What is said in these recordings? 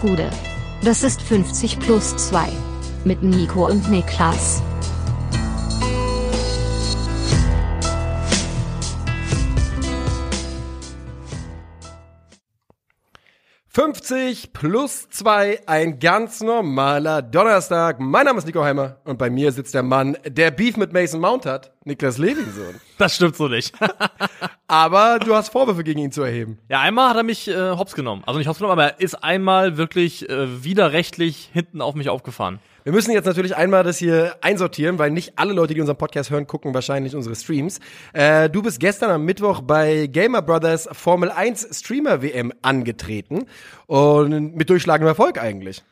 Gude. Das ist 50 plus 2. Mit Nico und Niklas. »50 plus 2, ein ganz normaler Donnerstag. Mein Name ist Nico Heimer und bei mir sitzt der Mann, der Beef mit Mason Mount hat, Niklas Levinson. Das stimmt so nicht. Aber du hast Vorwürfe gegen ihn zu erheben. Ja, einmal hat er mich äh, hops genommen. Also nicht hops genommen, aber er ist einmal wirklich äh, widerrechtlich hinten auf mich aufgefahren. Wir müssen jetzt natürlich einmal das hier einsortieren, weil nicht alle Leute, die unseren Podcast hören, gucken wahrscheinlich unsere Streams. Äh, du bist gestern am Mittwoch bei Gamer Brothers Formel 1 Streamer WM angetreten und mit durchschlagendem Erfolg eigentlich.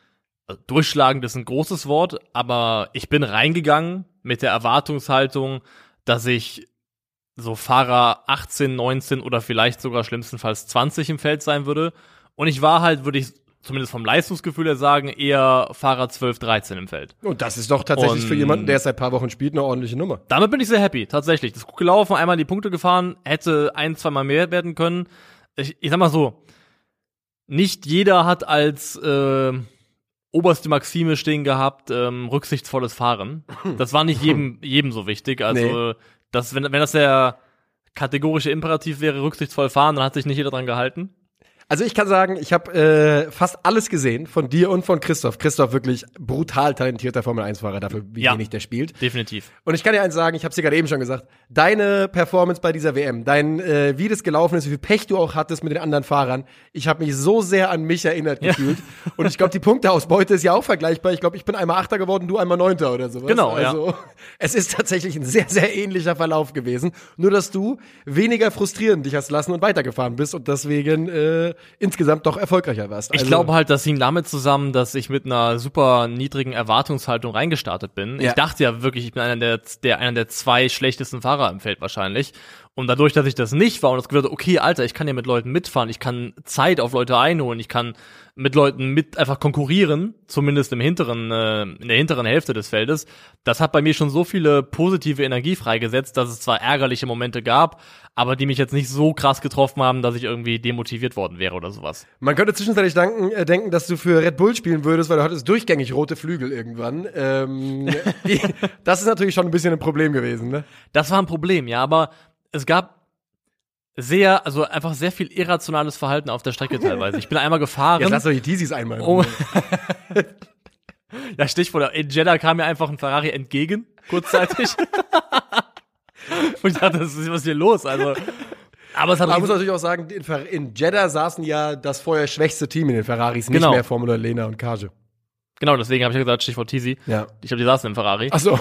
Also, durchschlagend ist ein großes Wort, aber ich bin reingegangen mit der Erwartungshaltung, dass ich so Fahrer 18, 19 oder vielleicht sogar schlimmstenfalls 20 im Feld sein würde. Und ich war halt, würde ich zumindest vom Leistungsgefühl her sagen, eher Fahrer 12, 13 im Feld. Und das ist doch tatsächlich Und für jemanden, der seit paar Wochen spielt, eine ordentliche Nummer. Damit bin ich sehr happy, tatsächlich. Das ist gut gelaufen, einmal die Punkte gefahren, hätte ein, zweimal mehr werden können. Ich, ich sag mal so, nicht jeder hat als äh, oberste Maxime stehen gehabt, ähm, rücksichtsvolles Fahren. Das war nicht jedem, jedem so wichtig. Also, Nee. das, wenn, wenn das der kategorische Imperativ wäre, rücksichtsvoll fahren, dann hat sich nicht jeder dran gehalten. Also ich kann sagen, ich habe äh, fast alles gesehen von dir und von Christoph. Christoph wirklich brutal talentierter Formel 1 Fahrer dafür, wie Ja. wenig der spielt. Definitiv. Und ich kann dir eins sagen, ich habe es dir gerade eben schon gesagt, deine Performance bei dieser WM, dein äh, wie das gelaufen ist, wie viel Pech du auch hattest mit den anderen Fahrern, ich habe mich so sehr an mich erinnert gefühlt. Und ich glaube, die Punkteausbeute ist ja auch vergleichbar. Ich glaube, ich bin einmal Achter geworden, du einmal Neunter oder sowas. Genau, ja. also, Es ist tatsächlich ein sehr, sehr ähnlicher Verlauf gewesen. Nur, dass du weniger frustrierend dich hast lassen und weitergefahren bist und deswegen äh, insgesamt doch erfolgreicher warst. Ich Also- glaube halt, das hing damit zusammen, dass ich mit einer super niedrigen Erwartungshaltung reingestartet bin. Ja. Ich dachte ja wirklich, ich bin einer der, der, einer der zwei schlechtesten Fahrer im Feld wahrscheinlich. Und dadurch, dass ich das nicht war und das hatte, okay, Alter, ich kann ja mit Leuten mitfahren, ich kann Zeit auf Leute einholen, ich kann mit Leuten mit einfach konkurrieren, zumindest im hinteren, äh, in der hinteren Hälfte des Feldes. Das hat bei mir schon so viele positive Energie freigesetzt, dass es zwar ärgerliche Momente gab, aber die mich jetzt nicht so krass getroffen haben, dass ich irgendwie demotiviert worden wäre oder sowas. Man könnte zwischenzeitlich danken, äh, denken, dass du für Red Bull spielen würdest, weil du hattest durchgängig rote Flügel irgendwann. Ähm, die, das ist natürlich schon ein bisschen ein Problem gewesen, ne? Das war ein Problem, ja, aber es gab sehr, also einfach sehr viel irrationales Verhalten auf der Strecke teilweise. Ich bin einmal gefahren. Jetzt lass doch die Teasies einmal. oh, ja, Stichwort, in Jeddah kam mir einfach ein Ferrari entgegen, kurzzeitig. Und ich dachte, das ist was ist hier los, also. Aber es hat Man muss natürlich auch sagen, in, in Jeddah saßen ja das vorher schwächste Team in den Ferraris, nicht Genau. mehr Formula Lena und Kage. genau, deswegen habe ich ja gesagt, Stichwort Teasy. Ja. Ich glaube, die saßen im Ferrari. Ach so.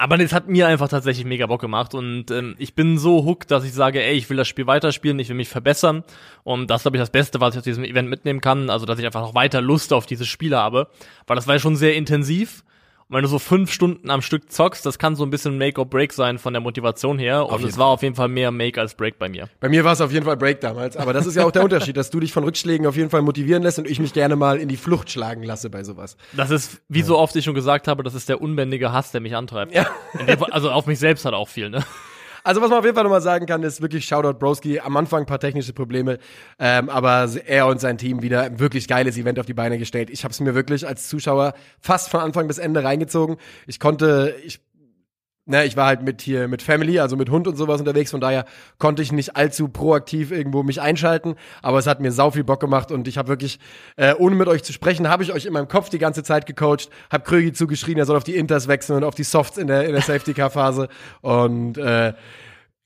Aber es hat mir einfach tatsächlich mega Bock gemacht und ähm, ich bin so hooked, dass ich sage, ey, ich will das Spiel weiterspielen, ich will mich verbessern. Und das glaube ich das Beste, was ich aus diesem Event mitnehmen kann, also dass ich einfach noch weiter Lust auf dieses Spiel habe, weil das war ja schon sehr intensiv und wenn du so fünf Stunden am Stück zockst, das kann so ein bisschen Make or Break sein von der Motivation her und es war auf jeden Fall mehr Make als Break bei mir. Bei mir war es auf jeden Fall Break damals, aber das ist ja auch der Unterschied, dass du dich von Rückschlägen auf jeden Fall motivieren lässt und ich mich gerne mal in die Flucht schlagen lasse bei sowas. Das ist, wie so oft ich schon gesagt habe, das ist der unbändige Hass, der mich antreibt. Ja. Dem Also auf mich selbst hat auch viel, ne? Also was man auf jeden Fall nochmal sagen kann, ist wirklich Shoutout Broski. Am Anfang ein paar technische Probleme, ähm, aber er und sein Team wieder ein wirklich geiles Event auf die Beine gestellt. Ich habe es mir wirklich als Zuschauer fast von Anfang bis Ende reingezogen. Ich konnte, ich, ne, ich war halt mit hier mit Family, also mit Hund und sowas unterwegs. Von daher konnte ich nicht allzu proaktiv irgendwo mich einschalten, aber es hat mir sau viel Bock gemacht und ich habe wirklich, äh, ohne mit euch zu sprechen, habe ich euch in meinem Kopf die ganze Zeit gecoacht, habe Krögi zugeschrien, er soll auf die Inters wechseln und auf die Softs in der in der Safety Car Phase und äh,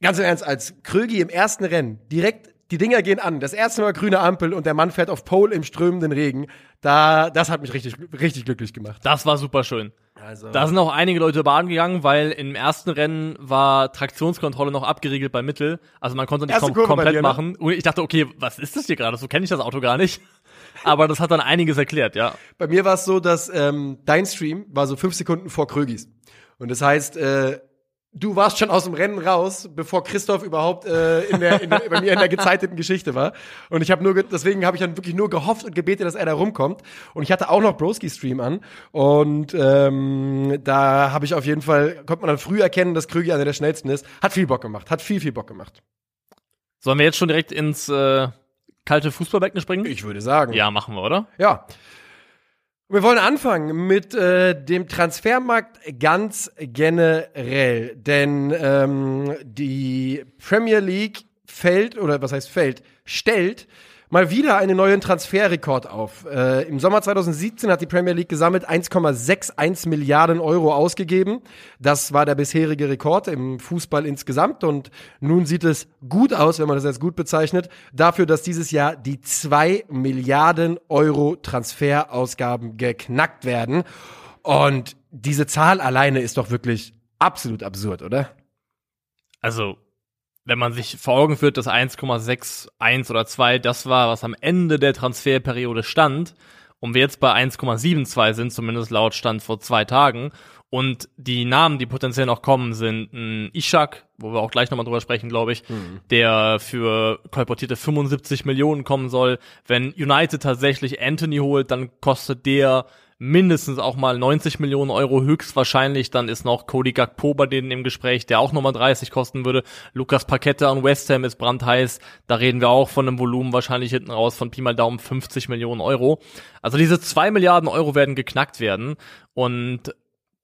Ganz im Ernst, als Krögi im ersten Rennen direkt die Dinger gehen an, das erste Mal grüne Ampel und der Mann fährt auf Pole im strömenden Regen, da, das hat mich richtig, richtig glücklich gemacht. Das war super schön. Also, Da sind auch einige Leute über Bahn gegangen, weil im ersten Rennen war Traktionskontrolle noch abgeriegelt bei Mittel. Also man konnte nicht kom Kurve komplett dir, ne? machen. Und ich dachte, okay, was ist das hier gerade? So kenne ich das Auto gar nicht. Aber das hat dann einiges erklärt, ja. bei mir war es so, dass ähm, dein Stream war so fünf Sekunden vor Krögis. Und das heißt, äh, du warst schon aus dem Rennen raus, bevor Christoph überhaupt äh, in der, in der, bei mir in der gezeiteten Geschichte war. Und ich habe nur, ge- deswegen habe ich dann wirklich nur gehofft und gebetet, dass er da rumkommt. Und ich hatte auch noch Broski Stream an. Und ähm, da habe ich auf jeden Fall, konnte man dann früh erkennen, dass Krügi einer der schnellsten ist. Hat viel Bock gemacht, hat viel, viel Bock gemacht. Sollen wir jetzt schon direkt ins äh, kalte Fußballbecken springen? Ich würde sagen. Ja, machen wir, oder? Ja. Wir wollen anfangen mit äh, dem Transfermarkt ganz generell, denn ähm, die Premier League fällt, oder was heißt fällt, stellt mal wieder einen neuen Transferrekord auf. Äh, Im Sommer 2017 hat die Premier League gesammelt 1,61 Milliarden Euro ausgegeben. Das war der bisherige Rekord im Fußball insgesamt und nun sieht es gut aus, wenn man das als gut bezeichnet, dafür, dass dieses Jahr die 2 Milliarden Euro Transferausgaben geknackt werden. Und diese Zahl alleine ist doch wirklich absolut absurd, oder? Also, wenn man sich vor Augen führt, dass 1,61 oder 2 das war, was am Ende der Transferperiode stand, und wir jetzt bei 1,72 sind, zumindest laut Stand vor zwei Tagen, und die Namen, die potenziell noch kommen, sind ein Ishak, wo wir auch gleich nochmal drüber sprechen, glaube ich, mhm. der für kolportierte 75 Millionen kommen soll. Wenn United tatsächlich Anthony holt, dann kostet der mindestens auch mal 90 Millionen Euro höchstwahrscheinlich. Dann ist noch Cody Gakpo bei denen im Gespräch, der auch nochmal 30 kosten würde. Lukas Paquette an West Ham ist brandheiß. Da reden wir auch von einem Volumen wahrscheinlich hinten raus von Pi mal Daumen 50 Millionen Euro. Also diese zwei Milliarden Euro werden geknackt werden. Und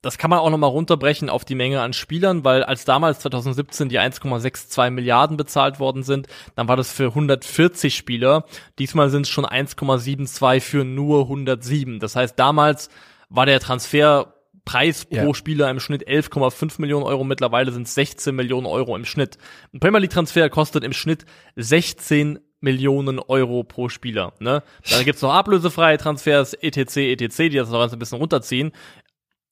das kann man auch nochmal runterbrechen auf die Menge an Spielern, weil als damals 2017 die 1,62 Milliarden bezahlt worden sind, dann war das für 140 Spieler. Diesmal sind es schon 1,72 für nur 107. Das heißt, damals war der Transferpreis pro ja. Spieler im Schnitt 11,5 Millionen Euro. Mittlerweile sind es 16 Millionen Euro im Schnitt. Ein Premier League Transfer kostet im Schnitt 16 Millionen Euro pro Spieler. Ne? Dann gibt's noch ablösefreie Transfers, etc., etc., die das noch ein bisschen runterziehen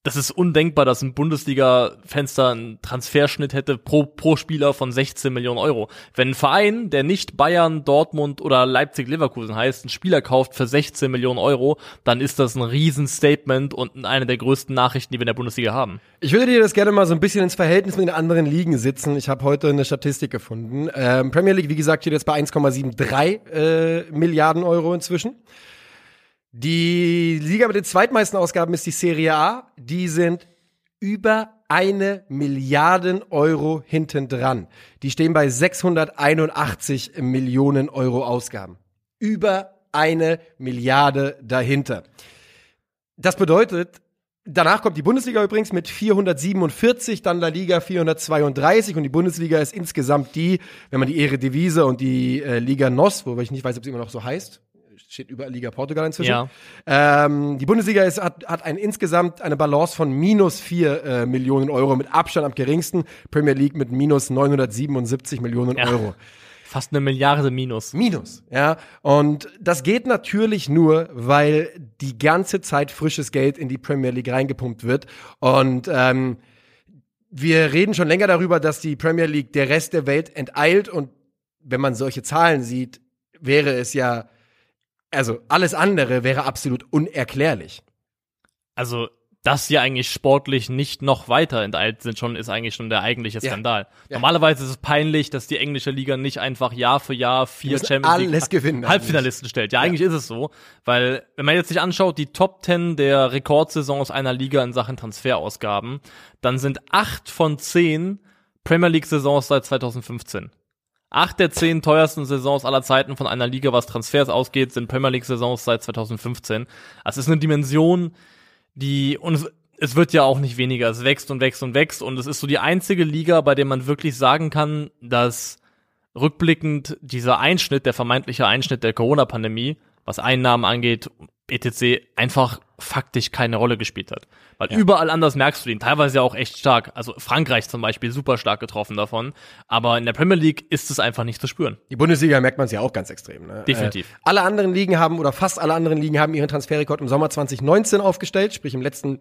das ist undenkbar, dass ein Bundesliga-Fenster einen Transferschnitt hätte pro, pro Spieler von 16 Millionen Euro. Wenn ein Verein, der nicht Bayern, Dortmund oder Leipzig-Leverkusen heißt, einen Spieler kauft für 16 Millionen Euro, dann ist das ein Riesenstatement und eine der größten Nachrichten, die wir in der Bundesliga haben. Ich würde dir das gerne mal so ein bisschen ins Verhältnis mit den anderen Ligen sitzen. Ich habe heute eine Statistik gefunden. Ähm, Premier League, wie gesagt, steht jetzt bei 1,73 äh, Milliarden Euro inzwischen. Die Liga mit den zweitmeisten Ausgaben ist die Serie A. Die sind über eine Milliarden Euro hinten dran. Die stehen bei 681 Millionen Euro Ausgaben. Über eine Milliarde dahinter. Das bedeutet, danach kommt die Bundesliga übrigens mit 447, dann La Liga 432 und die Bundesliga ist insgesamt die, wenn man die Ehre und die äh, Liga NOS, wobei ich nicht weiß, ob sie immer noch so heißt, steht überall Liga Portugal inzwischen. Ja. Ähm, die Bundesliga ist, hat, hat ein, insgesamt eine Balance von minus vier äh, Millionen Euro, mit Abstand am geringsten. Premier League mit minus 977 Millionen ja. Euro. Fast eine Milliarde Minus. Minus, ja. Und das geht natürlich nur, weil die ganze Zeit frisches Geld in die Premier League reingepumpt wird. Und ähm, wir reden schon länger darüber, dass die Premier League der Rest der Welt enteilt. Und wenn man solche Zahlen sieht, wäre es ja also alles andere wäre absolut unerklärlich. Also, dass sie eigentlich sportlich nicht noch weiter enteilt sind, schon ist eigentlich schon der eigentliche Skandal. Ja. Normalerweise ist es peinlich, dass die englische Liga nicht einfach Jahr für Jahr vier Champions League gewinnen, Halbfinalisten eigentlich. stellt. Ja, eigentlich ist es so, weil wenn man jetzt sich anschaut, die Top Ten der Rekordsaisons einer Liga in Sachen Transferausgaben, dann sind acht von zehn Premier League Saisons seit 2015. Acht der zehn teuersten Saisons aller Zeiten von einer Liga, was Transfers ausgeht, sind Premier League Saisons seit 2015. Also es ist eine Dimension, die, und es, es wird ja auch nicht weniger. Es wächst und wächst und wächst. Und es ist so die einzige Liga, bei der man wirklich sagen kann, dass rückblickend dieser Einschnitt, der vermeintliche Einschnitt der Corona-Pandemie, was Einnahmen angeht, etc. einfach faktisch keine Rolle gespielt hat. Weil ja. überall anders merkst du ihn, teilweise auch echt stark. Also Frankreich zum Beispiel super stark getroffen davon. Aber in der Premier League ist es einfach nicht zu spüren. Die Bundesliga merkt man es ja auch ganz extrem. Ne? Definitiv. Äh, alle anderen Ligen haben, oder fast alle anderen Ligen haben ihren Transferrekord im Sommer 2019 aufgestellt, sprich im letzten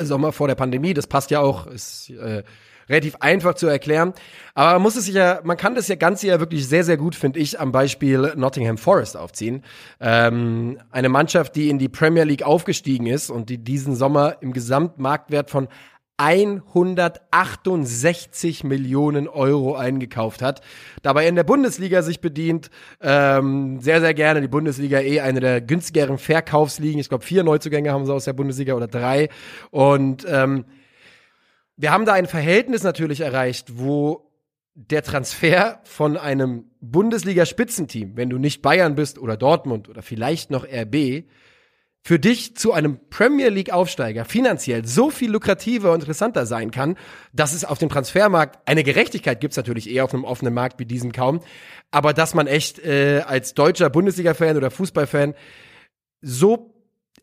Sommer vor der Pandemie. Das passt ja auch, ist äh, relativ einfach zu erklären. Aber man muss es sich ja, man kann das ja Ganze ja wirklich sehr, sehr gut, finde ich, am Beispiel Nottingham Forest aufziehen. Ähm, eine Mannschaft, die in die Premier League aufgestiegen ist und die diesen Sommer im Gesamtmarktwert von 168 Millionen Euro eingekauft hat. Dabei in der Bundesliga sich bedient, ähm, sehr, sehr gerne. Die Bundesliga eh eine der günstigeren Verkaufsligen. Ich glaube, vier Neuzugänge haben sie aus der Bundesliga oder drei. Und ähm, wir haben da ein Verhältnis natürlich erreicht, wo der Transfer von einem Bundesliga-Spitzenteam, wenn du nicht Bayern bist oder Dortmund oder vielleicht noch RB, für dich zu einem Premier League-Aufsteiger finanziell so viel lukrativer und interessanter sein kann, dass es auf dem Transfermarkt eine Gerechtigkeit gibt, natürlich eher auf einem offenen Markt wie diesen kaum, aber dass man echt äh, als deutscher Bundesliga-Fan oder Fußballfan so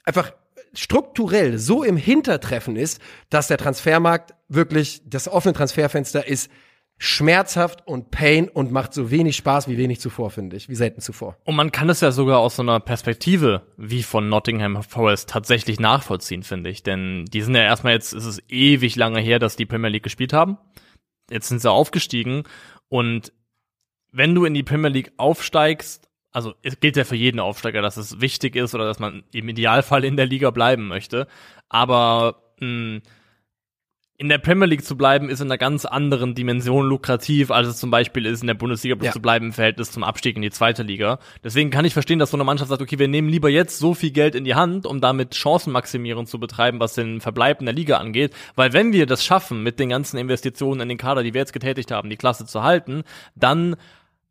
einfach strukturell so im Hintertreffen ist, dass der Transfermarkt wirklich das offene Transferfenster ist schmerzhaft und pain und macht so wenig Spaß wie wenig zuvor, finde ich, wie selten zuvor. Und man kann es ja sogar aus so einer Perspektive wie von Nottingham Forest tatsächlich nachvollziehen, finde ich. Denn die sind ja erstmal jetzt, ist es ewig lange her, dass die Premier League gespielt haben. Jetzt sind sie aufgestiegen und wenn du in die Premier League aufsteigst, also es gilt ja für jeden Aufsteiger, dass es wichtig ist oder dass man im Idealfall in der Liga bleiben möchte. Aber mh, in der Premier League zu bleiben, ist in einer ganz anderen Dimension lukrativ, als es zum Beispiel ist, in der Bundesliga ja. zu bleiben im Verhältnis zum Abstieg in die zweite Liga. Deswegen kann ich verstehen, dass so eine Mannschaft sagt, okay, wir nehmen lieber jetzt so viel Geld in die Hand, um damit Chancenmaximierung zu betreiben, was den Verbleib in der Liga angeht. Weil wenn wir das schaffen, mit den ganzen Investitionen in den Kader, die wir jetzt getätigt haben, die Klasse zu halten, dann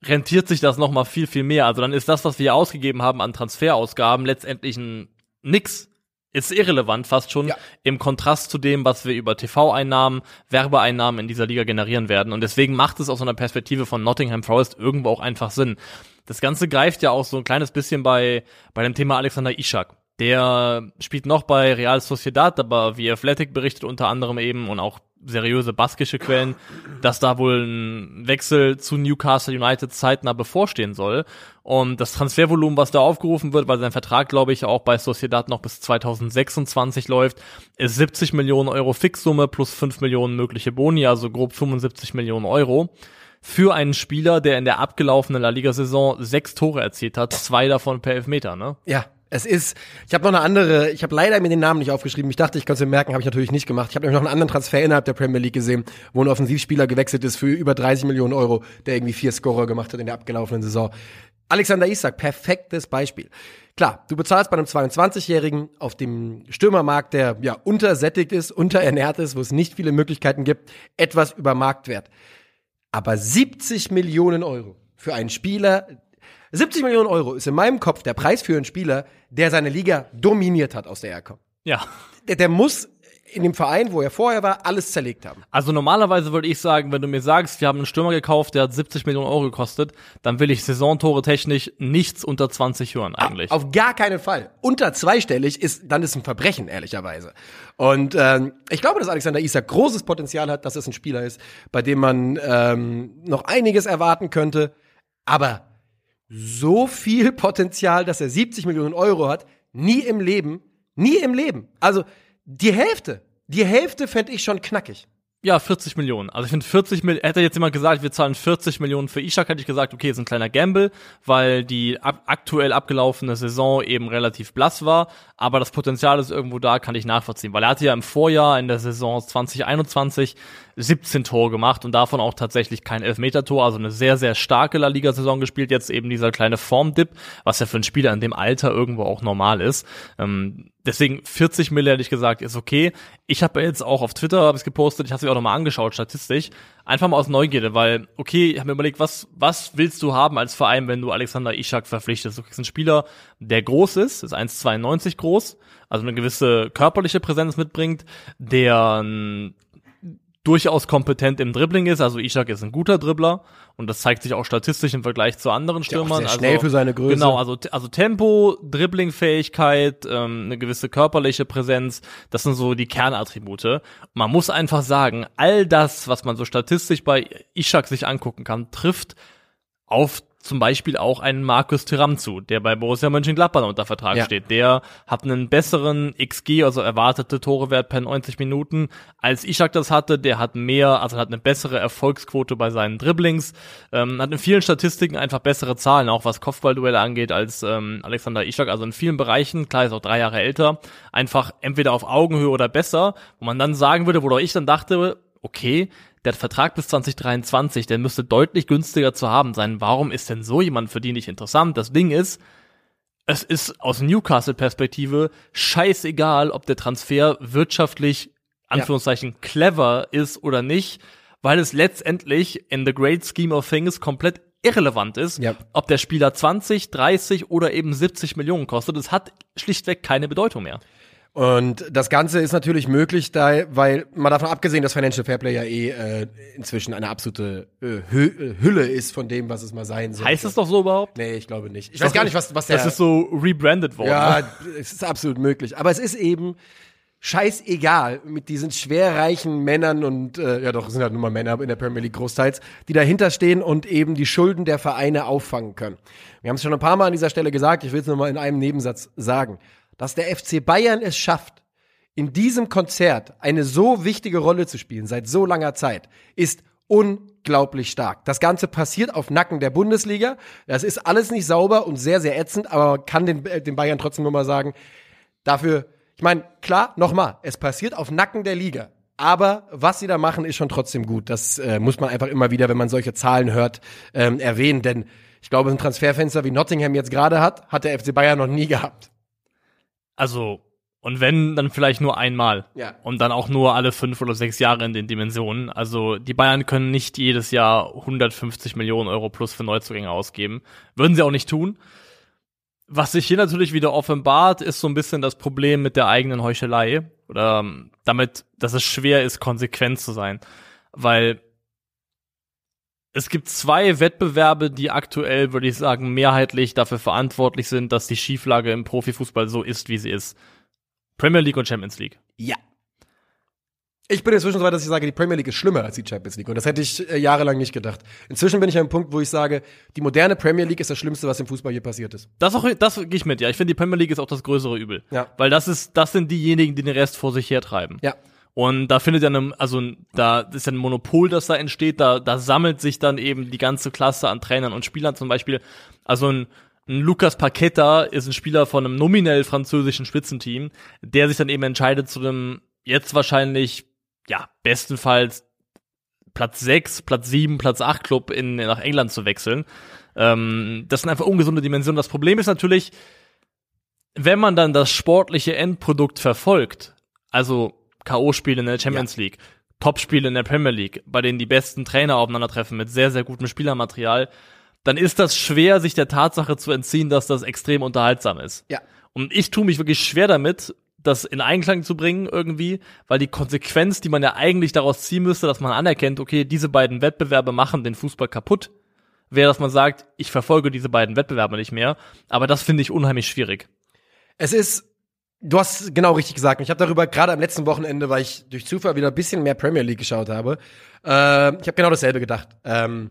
rentiert sich das nochmal viel, viel mehr. Also dann ist das, was wir ausgegeben haben an Transferausgaben, letztendlich ein Nix ist irrelevant fast schon ja. im Kontrast zu dem, was wir über TV-Einnahmen, Werbeeinnahmen in dieser Liga generieren werden. Und deswegen macht es aus so einer Perspektive von Nottingham Forest irgendwo auch einfach Sinn. Das Ganze greift ja auch so ein kleines bisschen bei, bei dem Thema Alexander Ishak. Der spielt noch bei Real Sociedad, aber wie Athletic berichtet unter anderem eben und auch seriöse baskische Quellen, dass da wohl ein Wechsel zu Newcastle United zeitnah bevorstehen soll. Und das Transfervolumen, was da aufgerufen wird, weil sein Vertrag, glaube ich, auch bei Sociedad noch bis 2026 läuft, ist 70 Millionen Euro Fixsumme plus 5 Millionen mögliche Boni, also grob 75 Millionen Euro. Für einen Spieler, der in der abgelaufenen La Liga-Saison sechs Tore erzielt hat, zwei davon per Elfmeter, ne? Ja, es ist, ich habe noch eine andere, ich habe leider mir den Namen nicht aufgeschrieben. Ich dachte, ich könnte es merken, habe ich natürlich nicht gemacht. Ich habe nämlich noch einen anderen Transfer innerhalb der Premier League gesehen, wo ein Offensivspieler gewechselt ist für über 30 Millionen Euro, der irgendwie vier Scorer gemacht hat in der abgelaufenen Saison. Alexander Isak, perfektes Beispiel. Klar, du bezahlst bei einem 22-Jährigen auf dem Stürmermarkt, der ja untersättigt ist, unterernährt ist, wo es nicht viele Möglichkeiten gibt, etwas über Marktwert. Aber 70 Millionen Euro für einen Spieler, 70 Millionen Euro ist in meinem Kopf der Preis für einen Spieler, der seine Liga dominiert hat, aus der er kommt. Ja. Der, der muss in dem Verein, wo er vorher war, alles zerlegt haben. Also normalerweise würde ich sagen, wenn du mir sagst, wir haben einen Stürmer gekauft, der hat 70 Millionen Euro gekostet, dann will ich Saisontore technisch nichts unter 20 hören eigentlich. Auf, auf gar keinen Fall. Unter zweistellig ist, dann ist ein Verbrechen, ehrlicherweise. Und ähm, ich glaube, dass Alexander Isak großes Potenzial hat, dass es ein Spieler ist, bei dem man ähm, noch einiges erwarten könnte. Aber so viel Potenzial, dass er 70 Millionen Euro hat, nie im Leben, nie im Leben. Also die Hälfte, die Hälfte fände ich schon knackig. Ja, 40 Millionen. Also ich finde 40 Millionen, hätte jetzt jemand gesagt, wir zahlen 40 Millionen für Ishak, hätte ich gesagt, okay, ist ein kleiner Gamble, weil die ab aktuell abgelaufene Saison eben relativ blass war, aber das Potenzial ist irgendwo da, kann ich nachvollziehen, weil er hatte ja im Vorjahr in der Saison 2021 17 Tore gemacht und davon auch tatsächlich kein Elfmeter-Tor, also eine sehr, sehr starke La Liga-Saison gespielt, jetzt eben dieser kleine Formdip, was ja für einen Spieler in dem Alter irgendwo auch normal ist. Ähm, Deswegen 40 Mille hätte ich gesagt, ist okay. Ich habe jetzt auch auf Twitter habe ich gepostet, ich habe es mir auch nochmal angeschaut, statistisch. Einfach mal aus Neugierde, weil, okay, ich habe mir überlegt, was, was willst du haben als Verein, wenn du Alexander Ishak verpflichtest? Du kriegst einen Spieler, der groß ist, ist 1,92 groß, also eine gewisse körperliche Präsenz mitbringt, der durchaus kompetent im Dribbling ist. Also Ishak ist ein guter Dribbler und das zeigt sich auch statistisch im Vergleich zu anderen Stürmern. Ja, sehr schnell also, für seine Größe. Genau, also, also Tempo, Dribblingfähigkeit, ähm, eine gewisse körperliche Präsenz, das sind so die Kernattribute. Man muss einfach sagen, all das, was man so statistisch bei Ishak sich angucken kann, trifft auf zum Beispiel auch einen Markus Thuram zu, der bei Borussia Mönchengladbach unter Vertrag ja. steht. Der hat einen besseren XG, also erwartete Torewert per 90 Minuten, als Ishak das hatte. Der hat mehr, also hat eine bessere Erfolgsquote bei seinen Dribblings, ähm, hat in vielen Statistiken einfach bessere Zahlen, auch was Kopfballduelle angeht, als ähm, Alexander Ishak. Also in vielen Bereichen, klar ist auch drei Jahre älter, einfach entweder auf Augenhöhe oder besser, wo man dann sagen würde, wo ich dann dachte, okay, der hat Vertrag bis 2023, der müsste deutlich günstiger zu haben sein. Warum ist denn so jemand für die nicht interessant? Das Ding ist, es ist aus Newcastle-Perspektive scheißegal, ob der Transfer wirtschaftlich, Anführungszeichen, ja. clever ist oder nicht, weil es letztendlich in the great scheme of things komplett irrelevant ist, Ja. ob der Spieler 20, 30 oder eben 70 Millionen kostet. Es hat schlichtweg keine Bedeutung mehr. Und das Ganze ist natürlich möglich, da, weil mal davon abgesehen, dass Financial Fairplay ja eh äh, inzwischen eine absolute äh, Hü äh, Hülle ist von dem, was es mal sein soll. Heißt es doch so überhaupt? Nee, ich glaube nicht. Ich weiß gar nicht, was, was der. Das ist so rebranded worden. ja, ne? es ist absolut möglich. Aber es ist eben scheißegal mit diesen schwerreichen Männern und äh, ja doch, es sind halt nur mal Männer in der Premier League großteils, die dahinter stehen und eben die Schulden der Vereine auffangen können. Wir haben es schon ein paar Mal an dieser Stelle gesagt, ich will es nur mal in einem Nebensatz sagen, dass der FC Bayern es schafft, in diesem Konzert eine so wichtige Rolle zu spielen, seit so langer Zeit, ist unglaublich stark. Das Ganze passiert auf Nacken der Bundesliga. Das ist alles nicht sauber und sehr, sehr ätzend, aber man kann den, äh, den Bayern trotzdem nur mal sagen, dafür, ich meine, klar, nochmal, es passiert auf Nacken der Liga. Aber was sie da machen, ist schon trotzdem gut. Das äh, muss man einfach immer wieder, wenn man solche Zahlen hört, ähm, erwähnen. Denn ich glaube, ein Transferfenster wie Nottingham jetzt gerade hat, hat der FC Bayern noch nie gehabt. Also, und wenn, dann vielleicht nur einmal. Ja. Und dann auch nur alle fünf oder sechs Jahre in den Dimensionen. Also, die Bayern können nicht jedes Jahr 150 Millionen Euro plus für Neuzugänge ausgeben. Würden sie auch nicht tun. Was sich hier natürlich wieder offenbart, ist so ein bisschen das Problem mit der eigenen Heuchelei. Oder ähm, damit, dass es schwer ist, konsequent zu sein. Weil es gibt zwei Wettbewerbe, die aktuell, würde ich sagen, mehrheitlich dafür verantwortlich sind, dass die Schieflage im Profifußball so ist, wie sie ist. Premier League und Champions League. Ja. Ich bin inzwischen so weit, dass ich sage, die Premier League ist schlimmer als die Champions League. Und das hätte ich äh, jahrelang nicht gedacht. Inzwischen bin ich an einem Punkt, wo ich sage, die moderne Premier League ist das Schlimmste, was im Fußball je passiert ist. Das auch, das gehe ich mit, ja. Ich finde, die Premier League ist auch das größere Übel. Ja. Weil das ist, das sind diejenigen, die den Rest vor sich hertreiben. Ja. Und da findet ja eine, also da ist ja ein Monopol, das da entsteht, da, da sammelt sich dann eben die ganze Klasse an Trainern und Spielern zum Beispiel. Also ein, ein Lucas Paqueta ist ein Spieler von einem nominell französischen Spitzenteam, der sich dann eben entscheidet zu einem jetzt wahrscheinlich, ja, bestenfalls Platz 6, Platz 7, Platz 8 Club in, nach England zu wechseln. Ähm, das sind einfach ungesunde Dimensionen. Das Problem ist natürlich, wenn man dann das sportliche Endprodukt verfolgt, also K.O.-Spiele in der Champions League, Top-Spiele in der Premier League, bei denen die besten Trainer aufeinandertreffen mit sehr, sehr gutem Spielermaterial, dann ist das schwer, sich der Tatsache zu entziehen, dass das extrem unterhaltsam ist. Ja. Und ich tue mich wirklich schwer damit, das in Einklang zu bringen irgendwie, weil die Konsequenz, die man ja eigentlich daraus ziehen müsste, dass man anerkennt, okay, diese beiden Wettbewerbe machen den Fußball kaputt, wäre, dass man sagt, ich verfolge diese beiden Wettbewerbe nicht mehr. Aber das finde ich unheimlich schwierig. Es ist, du hast genau richtig gesagt. Ich habe darüber gerade am letzten Wochenende, weil ich durch Zufall wieder ein bisschen mehr Premier League geschaut habe, äh, ich habe genau dasselbe gedacht. Ähm,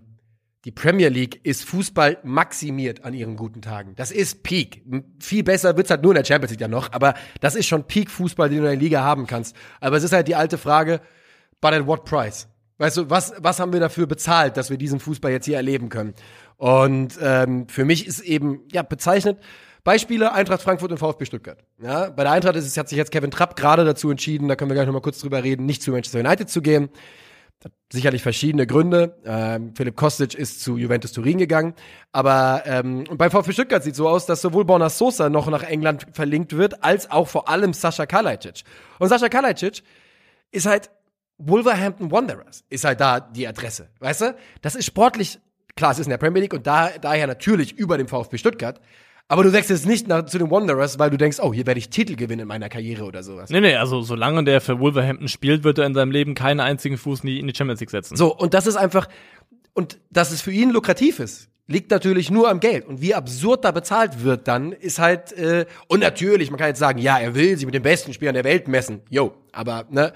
die Premier League ist Fußball maximiert an ihren guten Tagen. Das ist Peak. Viel besser wird's halt nur in der Champions League ja noch, aber das ist schon Peak-Fußball, den du in der Liga haben kannst. Aber es ist halt die alte Frage, but at what price? Weißt du, was, was haben wir dafür bezahlt, dass wir diesen Fußball jetzt hier erleben können? Und ähm, für mich ist eben, ja, bezeichnet, Beispiele Eintracht Frankfurt und VfB Stuttgart. Ja, bei der Eintracht ist es, hat sich jetzt Kevin Trapp gerade dazu entschieden, da können wir gleich noch mal kurz drüber reden, nicht zu Manchester United zu gehen. Hat sicherlich verschiedene Gründe. Ähm, Philipp Kostic ist zu Juventus Turin gegangen. Aber ähm, und beim VfB Stuttgart sieht so aus, dass sowohl Borna Sosa noch nach England verlinkt wird, als auch vor allem Sascha Kalajdzic. Und Sascha Kalajdzic ist halt Wolverhampton Wanderers, ist halt da die Adresse. Weißt du? Das ist sportlich, klar, es ist in der Premier League und da, daher natürlich über dem VfB Stuttgart. Aber du wechselst nicht nach, zu den Wanderers, weil du denkst, oh, hier werde ich Titel gewinnen in meiner Karriere oder sowas. Nee, nee, also solange der für Wolverhampton spielt, wird er in seinem Leben keinen einzigen Fuß in die, in die Champions League setzen. So, und das ist einfach, und dass es für ihn lukrativ ist, liegt natürlich nur am Geld. Und wie absurd da bezahlt wird dann, ist halt, äh, und natürlich, man kann jetzt sagen, ja, er will sich mit den besten Spielern der Welt messen. Jo, aber, ne,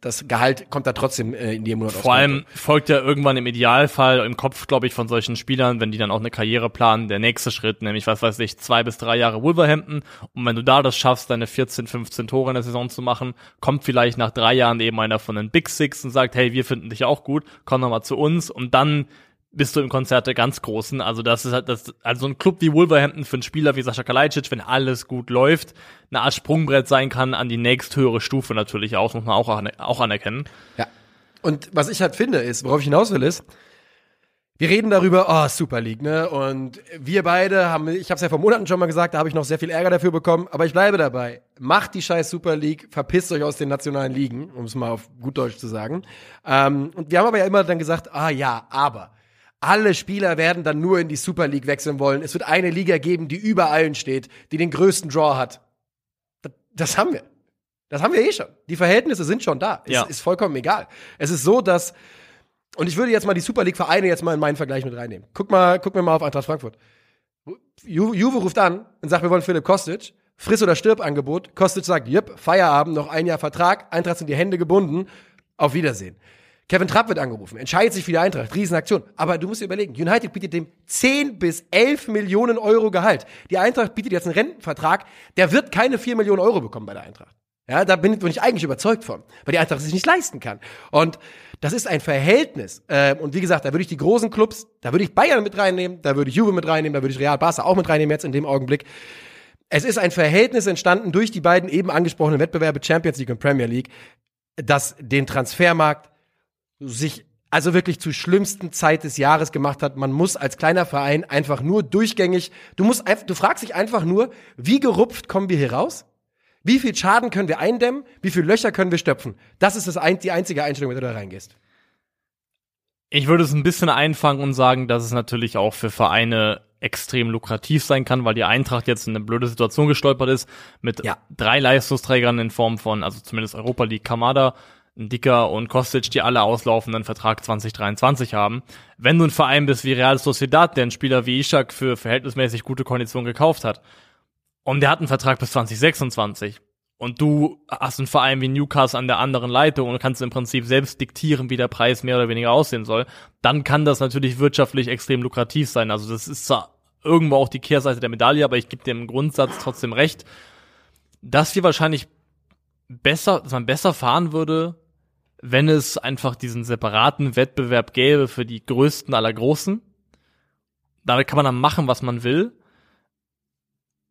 das Gehalt kommt da trotzdem äh, in jedem Monat Vor allem folgt ja irgendwann im Idealfall im Kopf, glaube ich, von solchen Spielern, wenn die dann auch eine Karriere planen, der nächste Schritt, nämlich was weiß ich, zwei bis drei Jahre Wolverhampton. Und wenn du da das schaffst, deine 14, 15 Tore in der Saison zu machen, kommt vielleicht nach drei Jahren eben einer von den Big Six und sagt, hey, wir finden dich auch gut, komm noch mal zu uns. Und dann bist du im Konzert der ganz Großen. Also das ist halt das, also so ein Club wie Wolverhampton für einen Spieler wie Sascha Kalajdzic, wenn alles gut läuft, eine Art Sprungbrett sein kann an die nächsthöhere Stufe natürlich auch, muss man auch, auch anerkennen. Ja. Und was ich halt finde, ist, worauf ich hinaus will, ist, wir reden darüber, oh, Super League, ne? Und wir beide haben, ich habe es ja vor Monaten schon mal gesagt, da habe ich noch sehr viel Ärger dafür bekommen, aber ich bleibe dabei. Macht die scheiß Super League, verpisst euch aus den nationalen Ligen, um es mal auf gut Deutsch zu sagen. Ähm, und wir haben aber ja immer dann gesagt, ah ja, aber alle Spieler werden dann nur in die Super League wechseln wollen. Es wird eine Liga geben, die über allen steht, die den größten Draw hat. Das, das haben wir. Das haben wir eh schon. Die Verhältnisse sind schon da. Ja. Es ist vollkommen egal. Es ist so, dass und ich würde jetzt mal die Super League Vereine jetzt mal in meinen Vergleich mit reinnehmen. Guck mal, guck mir mal auf Eintracht Frankfurt. Ju Juve ruft an und sagt, wir wollen Philipp Kostic. Friss oder stirb Angebot. Kostic sagt, jep, Feierabend, noch ein Jahr Vertrag. Eintracht sind die Hände gebunden. Auf Wiedersehen. Kevin Trapp wird angerufen, entscheidet sich für die Eintracht, Riesenaktion. Aber du musst dir überlegen, United bietet dem 10 bis 11 Millionen Euro Gehalt. Die Eintracht bietet jetzt einen Rentenvertrag, der wird keine 4 Millionen Euro bekommen bei der Eintracht. Ja, da bin, ich eigentlich überzeugt von, weil die Eintracht es sich nicht leisten kann. Und das ist ein Verhältnis. Äh, und wie gesagt, da würde ich die großen Clubs, da würde ich Bayern mit reinnehmen, da würde ich Juve mit reinnehmen, da würde ich Real Barca auch mit reinnehmen jetzt in dem Augenblick. Es ist ein Verhältnis entstanden durch die beiden eben angesprochenen Wettbewerbe Champions League und Premier League, das den Transfermarkt sich also wirklich zur schlimmsten Zeit des Jahres gemacht hat. Man muss als kleiner Verein einfach nur durchgängig, du musst einfach, du fragst dich einfach nur, wie gerupft kommen wir hier raus? Wie viel Schaden können wir eindämmen? Wie viele Löcher können wir stöpfen? Das ist das ein, die einzige Einstellung, mit der du da reingehst. Ich würde es ein bisschen einfangen und sagen, dass es natürlich auch für Vereine extrem lukrativ sein kann, weil die Eintracht jetzt in eine blöde Situation gestolpert ist mit Ja. drei Leistungsträgern in Form von, also zumindest Europa League Kamada, Dicker und Kostic, die alle auslaufenden Vertrag 2023 haben. Wenn du ein Verein bist wie Real Sociedad, der einen Spieler wie Ishak für verhältnismäßig gute Konditionen gekauft hat, und der hat einen Vertrag bis 2026. Und du hast einen Verein wie Newcastle an der anderen Leitung und kannst im Prinzip selbst diktieren, wie der Preis mehr oder weniger aussehen soll, dann kann das natürlich wirtschaftlich extrem lukrativ sein. Also das ist zwar irgendwo auch die Kehrseite der Medaille, aber ich gebe im Grundsatz trotzdem recht, dass wir wahrscheinlich besser, dass man besser fahren würde, wenn es einfach diesen separaten Wettbewerb gäbe für die größten aller Großen. Damit kann man dann machen, was man will.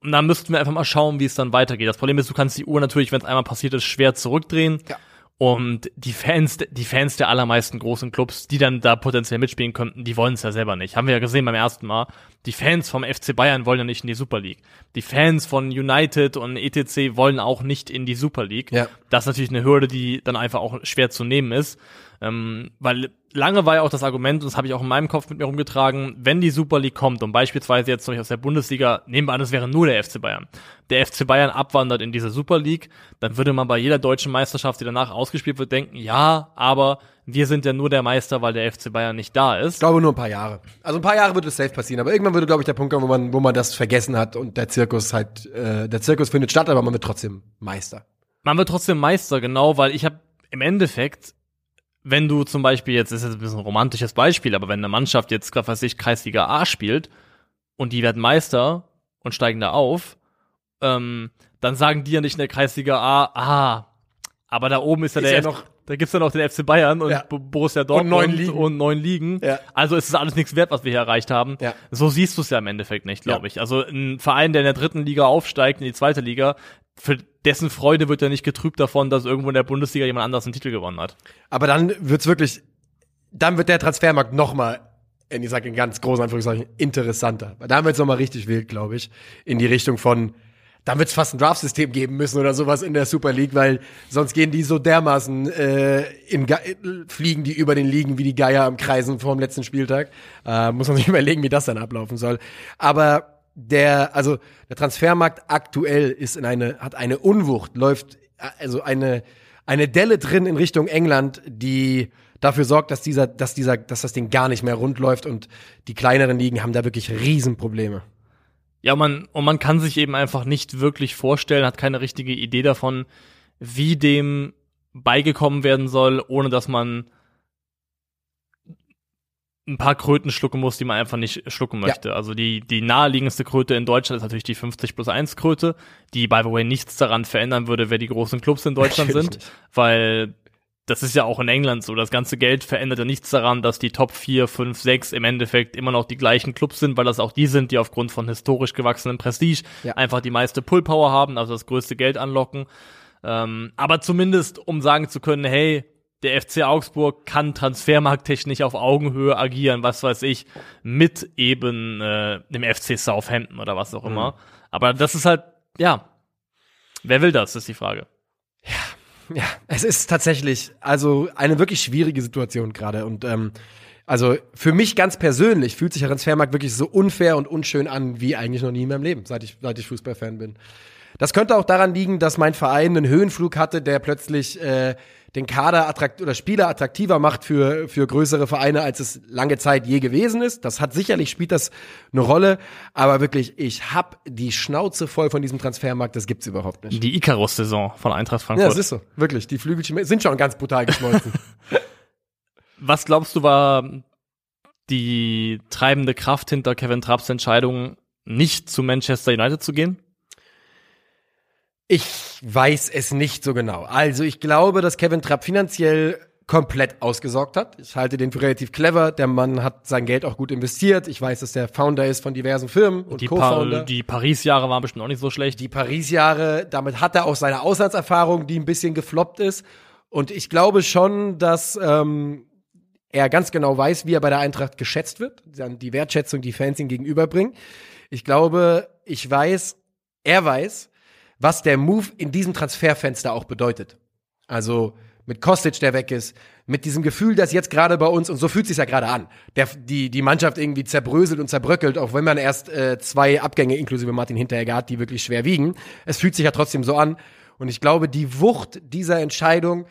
Und dann müssten wir einfach mal schauen, wie es dann weitergeht. Das Problem ist, du kannst die Uhr natürlich, wenn es einmal passiert ist, schwer zurückdrehen. Ja. Und die Fans, die Fans der allermeisten großen Clubs, die dann da potenziell mitspielen könnten, die wollen es ja selber nicht. Haben wir ja gesehen beim ersten Mal. Die Fans vom FC Bayern wollen ja nicht in die Super League. Die Fans von United und ETC wollen auch nicht in die Super League. Ja. Das ist natürlich eine Hürde, die dann einfach auch schwer zu nehmen ist. Ähm, weil lange war ja auch das Argument, und das habe ich auch in meinem Kopf mit mir rumgetragen, wenn die Super League kommt und beispielsweise jetzt noch aus der Bundesliga, nehmen wir an, es wäre nur der FC Bayern. Der FC Bayern abwandert in diese Super League, dann würde man bei jeder deutschen Meisterschaft, die danach ausgespielt wird, denken, ja, aber wir sind ja nur der Meister, weil der FC Bayern nicht da ist. Ich glaube nur ein paar Jahre. Also ein paar Jahre wird es safe passieren, aber irgendwann würde, glaube ich, der Punkt kommen, wo man, wo man das vergessen hat und der Zirkus halt, äh, der Zirkus findet statt, aber man wird trotzdem Meister. Man wird trotzdem Meister, genau, weil ich habe im Endeffekt, wenn du zum Beispiel jetzt, das ist jetzt ein bisschen ein romantisches Beispiel, aber wenn eine Mannschaft jetzt, was weiß ich, Kreisliga A spielt und die werden Meister und steigen da auf, ähm, dann sagen die ja nicht in der Kreisliga A, ah, aber da oben ist ja Ist der ja noch- da gibt's ja noch den FC Bayern und Ja. Borussia Dortmund neun Ligen. und neun Ligen. Ja. Also ist es alles nichts wert, was wir hier erreicht haben. Ja. So siehst du es ja im Endeffekt nicht, glaube ich. Also ein Verein, der in der dritten Liga aufsteigt, in die zweite Liga, für dessen Freude wird ja nicht getrübt davon, dass irgendwo in der Bundesliga jemand anders einen Titel gewonnen hat. Aber dann wird's wirklich, dann wird der Transfermarkt noch mal, ich sage in ganz großen Anführungszeichen, interessanter. Weil dann wird's noch mal richtig wild, glaube ich, in die Richtung von, dann wird's fast ein Draft-System geben müssen oder sowas in der Super League, weil sonst gehen die so dermaßen äh, in Ge fliegen die über den Ligen wie die Geier am Kreisen vor dem letzten Spieltag. Äh, muss man sich überlegen, wie das dann ablaufen soll. Aber der, also der Transfermarkt aktuell ist in eine, hat eine Unwucht, läuft also eine eine Delle drin in Richtung England, die dafür sorgt, dass dieser, dass dieser, dass das Ding gar nicht mehr rund läuft und die kleineren Ligen haben da wirklich Riesenprobleme. Ja, man, und man kann sich eben einfach nicht wirklich vorstellen, hat keine richtige Idee davon, wie dem beigekommen werden soll, ohne dass man ein paar Kröten schlucken muss, die man einfach nicht schlucken möchte. Also die, die naheliegendste Kröte in Deutschland ist natürlich die 50 plus 1 Kröte, die by the way nichts daran verändern würde, wer die großen Clubs in Deutschland sind, weil das ist ja auch in England so. Das ganze Geld verändert ja nichts daran, dass die Top 4, 5, 6 im Endeffekt immer noch die gleichen Clubs sind, weil das auch die sind, die aufgrund von historisch gewachsenem Prestige Ja. einfach die meiste Pullpower haben, also das größte Geld anlocken. Ähm, aber zumindest, um sagen zu können, hey, der FC Augsburg kann transfermarkttechnisch auf Augenhöhe agieren, was weiß ich, mit eben äh, dem FC Southampton oder was auch immer. Mhm. Aber das ist halt, ja, wer will das, ist die Frage. Ja, ja, es ist tatsächlich also eine wirklich schwierige Situation gerade und ähm, also für mich ganz persönlich fühlt sich der Transfermarkt wirklich so unfair und unschön an wie eigentlich noch nie in meinem Leben, seit ich, seit ich Fußballfan bin. Das könnte auch daran liegen, dass mein Verein einen Höhenflug hatte, der plötzlich äh, den Kader attrakt oder Spieler attraktiver macht für für größere Vereine, als es lange Zeit je gewesen ist. Das hat sicherlich spielt das eine Rolle, aber wirklich, ich hab die Schnauze voll von diesem Transfermarkt. Das gibt's überhaupt nicht. Die Icarus-Saison von Eintracht Frankfurt. Ja, das ist so, wirklich. Die Flügelchen sind schon ganz brutal geschmolzen. Was glaubst du war die treibende Kraft hinter Kevin Trapps Entscheidung, nicht zu Manchester United zu gehen? Ich weiß es nicht so genau. Also ich glaube, dass Kevin Trapp finanziell komplett ausgesorgt hat. Ich halte den für relativ clever. Der Mann hat sein Geld auch gut investiert. Ich weiß, dass der Founder ist von diversen Firmen und die Co-Founder. Pa die Paris-Jahre waren bestimmt auch nicht so schlecht. Die Paris-Jahre, damit hat er auch seine Auslandserfahrung, die ein bisschen gefloppt ist. Und ich glaube schon, dass ähm, er ganz genau weiß, wie er bei der Eintracht geschätzt wird. Dann die Wertschätzung, die Fans ihm gegenüberbringen. Ich glaube, ich weiß, er weiß, was der Move in diesem Transferfenster auch bedeutet. Also mit Kostic, der weg ist, mit diesem Gefühl, dass jetzt gerade bei uns, und so fühlt sich ja gerade an, der, die, die Mannschaft irgendwie zerbröselt und zerbröckelt, auch wenn man erst äh, zwei Abgänge inklusive Martin Hinteregger hat, die wirklich schwer wiegen. Es fühlt sich ja trotzdem so an. Und ich glaube, die Wucht dieser Entscheidung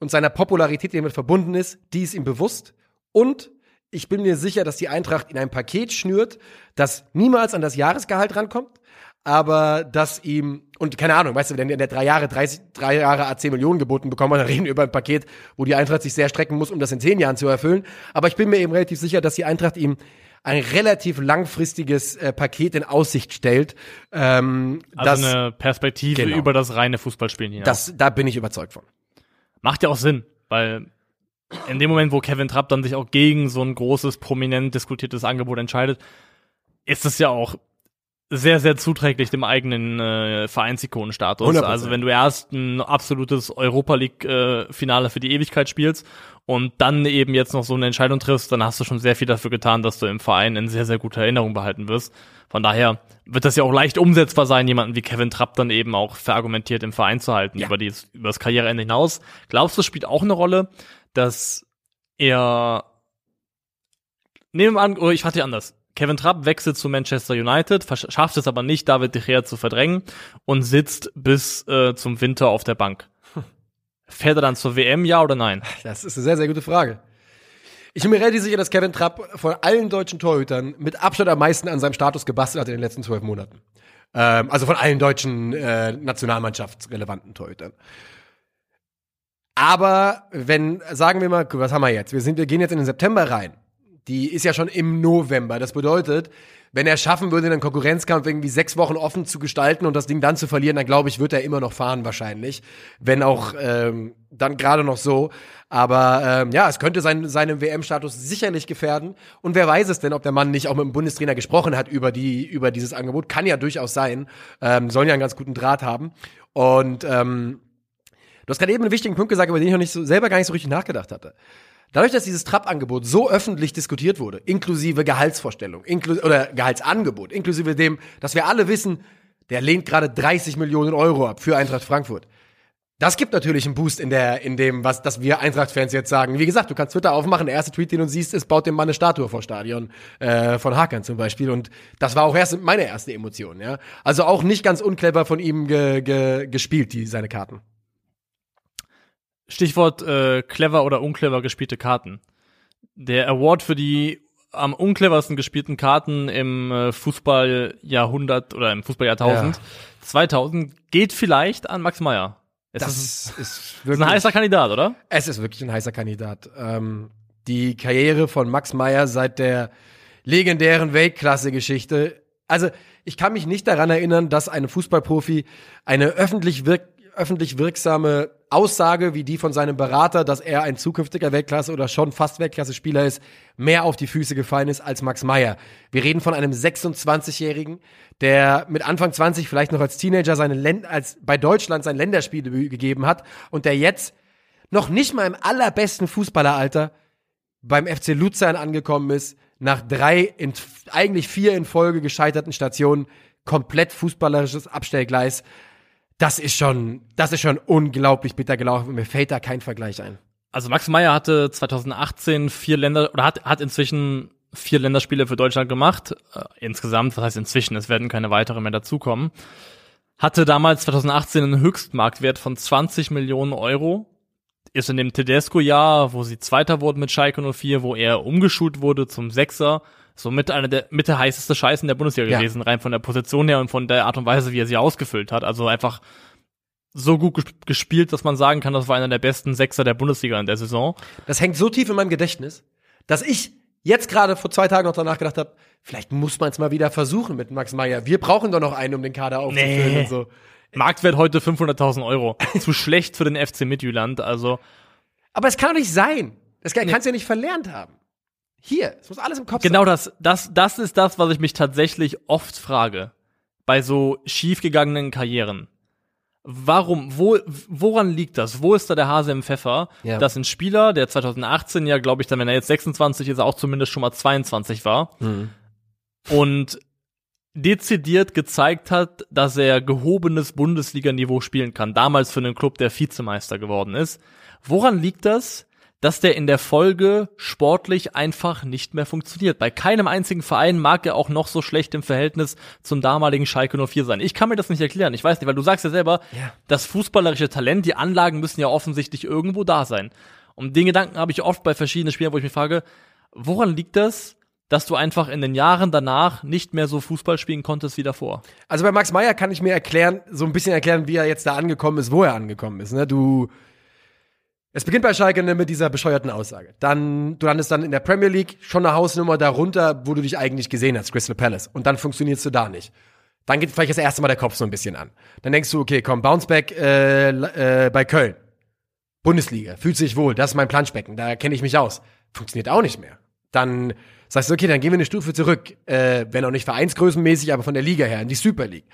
und seiner Popularität, die damit verbunden ist, die ist ihm bewusst. Und ich bin mir sicher, dass die Eintracht in ein Paket schnürt, das niemals an das Jahresgehalt rankommt, aber dass ihm, und keine Ahnung, weißt du, wenn der drei Jahre, 30, drei Jahre A10 Millionen geboten bekommt, dann reden wir über ein Paket, wo die Eintracht sich sehr strecken muss, um das in zehn Jahren zu erfüllen. Aber ich bin mir eben relativ sicher, dass die Eintracht ihm ein relativ langfristiges äh, Paket in Aussicht stellt. Ähm, also das, eine Perspektive genau, über das reine Fußballspielen hinaus. Das, da bin ich überzeugt von. Macht ja auch Sinn, weil in dem Moment, wo Kevin Trapp dann sich auch gegen so ein großes, prominent diskutiertes Angebot entscheidet, ist es ja auch sehr, sehr zuträglich dem eigenen äh, Vereinsikonenstatus. Also wenn du erst ein absolutes Europa League-Finale äh, für die Ewigkeit spielst und dann eben jetzt noch so eine Entscheidung triffst, dann hast du schon sehr viel dafür getan, dass du im Verein in sehr, sehr guter Erinnerung behalten wirst. Von daher wird das ja auch leicht umsetzbar sein, jemanden wie Kevin Trapp dann eben auch verargumentiert im Verein zu halten, ja. über, die, über das Karriereende hinaus. Glaubst du, spielt auch eine Rolle, dass er Nehmen wir an, oder ich frage dich anders. Kevin Trapp wechselt zu Manchester United, schafft es aber nicht, David De Gea zu verdrängen und sitzt bis äh, zum Winter auf der Bank. Fährt er dann zur WM, ja oder nein? Das ist eine sehr, sehr gute Frage. Ich bin mir relativ sicher, dass Kevin Trapp von allen deutschen Torhütern mit Abstand am meisten an seinem Status gebastelt hat in den letzten zwölf Monaten. Ähm, also von allen deutschen äh, nationalmannschaftsrelevanten Torhütern. Aber wenn, sagen wir mal, was haben wir jetzt? Wir sind, wir gehen jetzt in den September rein die ist ja schon im November. Das bedeutet, wenn er schaffen würde, einen Konkurrenzkampf irgendwie sechs Wochen offen zu gestalten und das Ding dann zu verlieren, dann glaube ich, wird er immer noch fahren wahrscheinlich. Wenn auch ähm, dann gerade noch so. Aber ähm, ja, es könnte sein, seinen WM-Status sicherlich gefährden. Und wer weiß es denn, ob der Mann nicht auch mit dem Bundestrainer gesprochen hat über die über dieses Angebot? Kann ja durchaus sein. Ähm, sollen ja einen ganz guten Draht haben. Und ähm, du hast gerade eben einen wichtigen Punkt gesagt, über den ich noch nicht so, selber gar nicht so richtig nachgedacht hatte. Dadurch, dass dieses Trapp-Angebot so öffentlich diskutiert wurde, inklusive Gehaltsvorstellung, inklu oder Gehaltsangebot, inklusive dem, dass wir alle wissen, der lehnt gerade 30 Millionen Euro ab für Eintracht Frankfurt. Das gibt natürlich einen Boost in der, in dem, was, dass wir Eintracht-Fans jetzt sagen. Wie gesagt, du kannst Twitter aufmachen, der erste Tweet, den du siehst, ist, baut dem Mann eine Statue vor Stadion, äh, von Hakan zum Beispiel. Und das war auch erst meine erste Emotion, ja. Also auch nicht ganz unclever von ihm ge, ge, gespielt, die, seine Karten. Stichwort äh, clever oder unclever gespielte Karten. Der Award für die am uncleversten gespielten Karten im äh, Fußballjahrhundert oder im Fußballjahrtausend ja. 2000 geht vielleicht an Max Meyer. Es das ist, ist, wirklich, ein heißer Kandidat, oder? Es ist wirklich ein heißer Kandidat. Ähm, die Karriere von Max Meyer seit der legendären Weltklasse-Geschichte. Also, ich kann mich nicht daran erinnern, dass ein Fußballprofi eine öffentlich wirk öffentlich wirksame Aussage wie die von seinem Berater, dass er ein zukünftiger Weltklasse oder schon fast Weltklasse-Spieler ist, mehr auf die Füße gefallen ist als Max Meyer. Wir reden von einem 26-Jährigen, der mit Anfang 20 vielleicht noch als Teenager seine Länd als bei Deutschland sein Länderspiel gegeben hat und der jetzt noch nicht mal im allerbesten Fußballeralter beim FC Luzern angekommen ist, nach drei, in, eigentlich vier in Folge gescheiterten Stationen, komplett fußballerisches Abstellgleis. Das ist schon, das ist schon unglaublich bitter gelaufen. Mir fällt da kein Vergleich ein. Also Max Meyer hatte 2018 vier Länder oder hat, hat inzwischen vier Länderspiele für Deutschland gemacht. Äh, insgesamt, was heißt inzwischen, es werden keine weiteren mehr dazukommen. Hatte damals 2018 einen Höchstmarktwert von 20 Millionen Euro. Ist in dem Tedesco-Jahr, wo sie Zweiter wurden mit Schalke 04, wo er umgeschult wurde zum Sechser, somit einer der mit der heißeste Scheiß in der Bundesliga Ja. gewesen, rein von der Position her und von der Art und Weise, wie er sie ausgefüllt hat. Also einfach so gut ges- gespielt, dass man sagen kann, das war einer der besten Sechser der Bundesliga in der Saison. Das hängt so tief in meinem Gedächtnis, dass ich jetzt gerade vor zwei Tagen noch danach gedacht habe, vielleicht muss man es mal wieder versuchen mit Max Meyer. Wir brauchen doch noch einen, um den Kader aufzufüllen Nee. und so. Marktwert heute 500.000 Euro. Zu schlecht für den FC Midtjylland. Also Aber es kann doch nicht sein. Das kann, kannst du ja nicht verlernt haben. Hier, es muss alles im Kopf genau sein. das, das, das ist das, was ich mich tatsächlich oft frage bei so schiefgegangenen Karrieren. Warum, wo, woran liegt das? Wo ist da der Hase im Pfeffer, Ja. dass ein Spieler, der 2018 ja, glaube ich, dann, wenn er jetzt 26 ist, auch zumindest schon mal 22 war Mhm. und dezidiert gezeigt hat, dass er gehobenes Bundesliga-Niveau spielen kann, damals für einen Club, der Vizemeister geworden ist. Woran liegt das, dass der in der Folge sportlich einfach nicht mehr funktioniert? Bei keinem einzigen Verein mag er auch noch so schlecht im Verhältnis zum damaligen Schalke 04 sein. Ich kann mir das nicht erklären. Ich weiß nicht, weil du sagst ja selber, Ja. das fußballerische Talent, die Anlagen müssen ja offensichtlich irgendwo da sein. Und den Gedanken habe ich oft bei verschiedenen Spielen, wo ich mich frage, woran liegt das, dass du einfach in den Jahren danach nicht mehr so Fußball spielen konntest wie davor? Also bei Max Meyer kann ich mir erklären, so ein bisschen erklären, wie er jetzt da angekommen ist, wo er angekommen ist. Ne? Du, es beginnt bei Schalke mit dieser bescheuerten Aussage. Dann, du landest dann in der Premier League schon eine Hausnummer darunter, wo du dich eigentlich gesehen hast, Crystal Palace. Und dann funktionierst du da nicht. Dann geht vielleicht das erste Mal der Kopf so ein bisschen an. Dann denkst du, okay, komm, Bounceback äh, äh, bei Köln. Bundesliga, fühlt sich wohl, das ist mein Planschbecken, da kenne ich mich aus. Funktioniert auch nicht mehr. Dann sagst du, okay, dann gehen wir eine Stufe zurück, äh, wenn auch nicht vereinsgrößenmäßig, aber von der Liga her, in die Super League.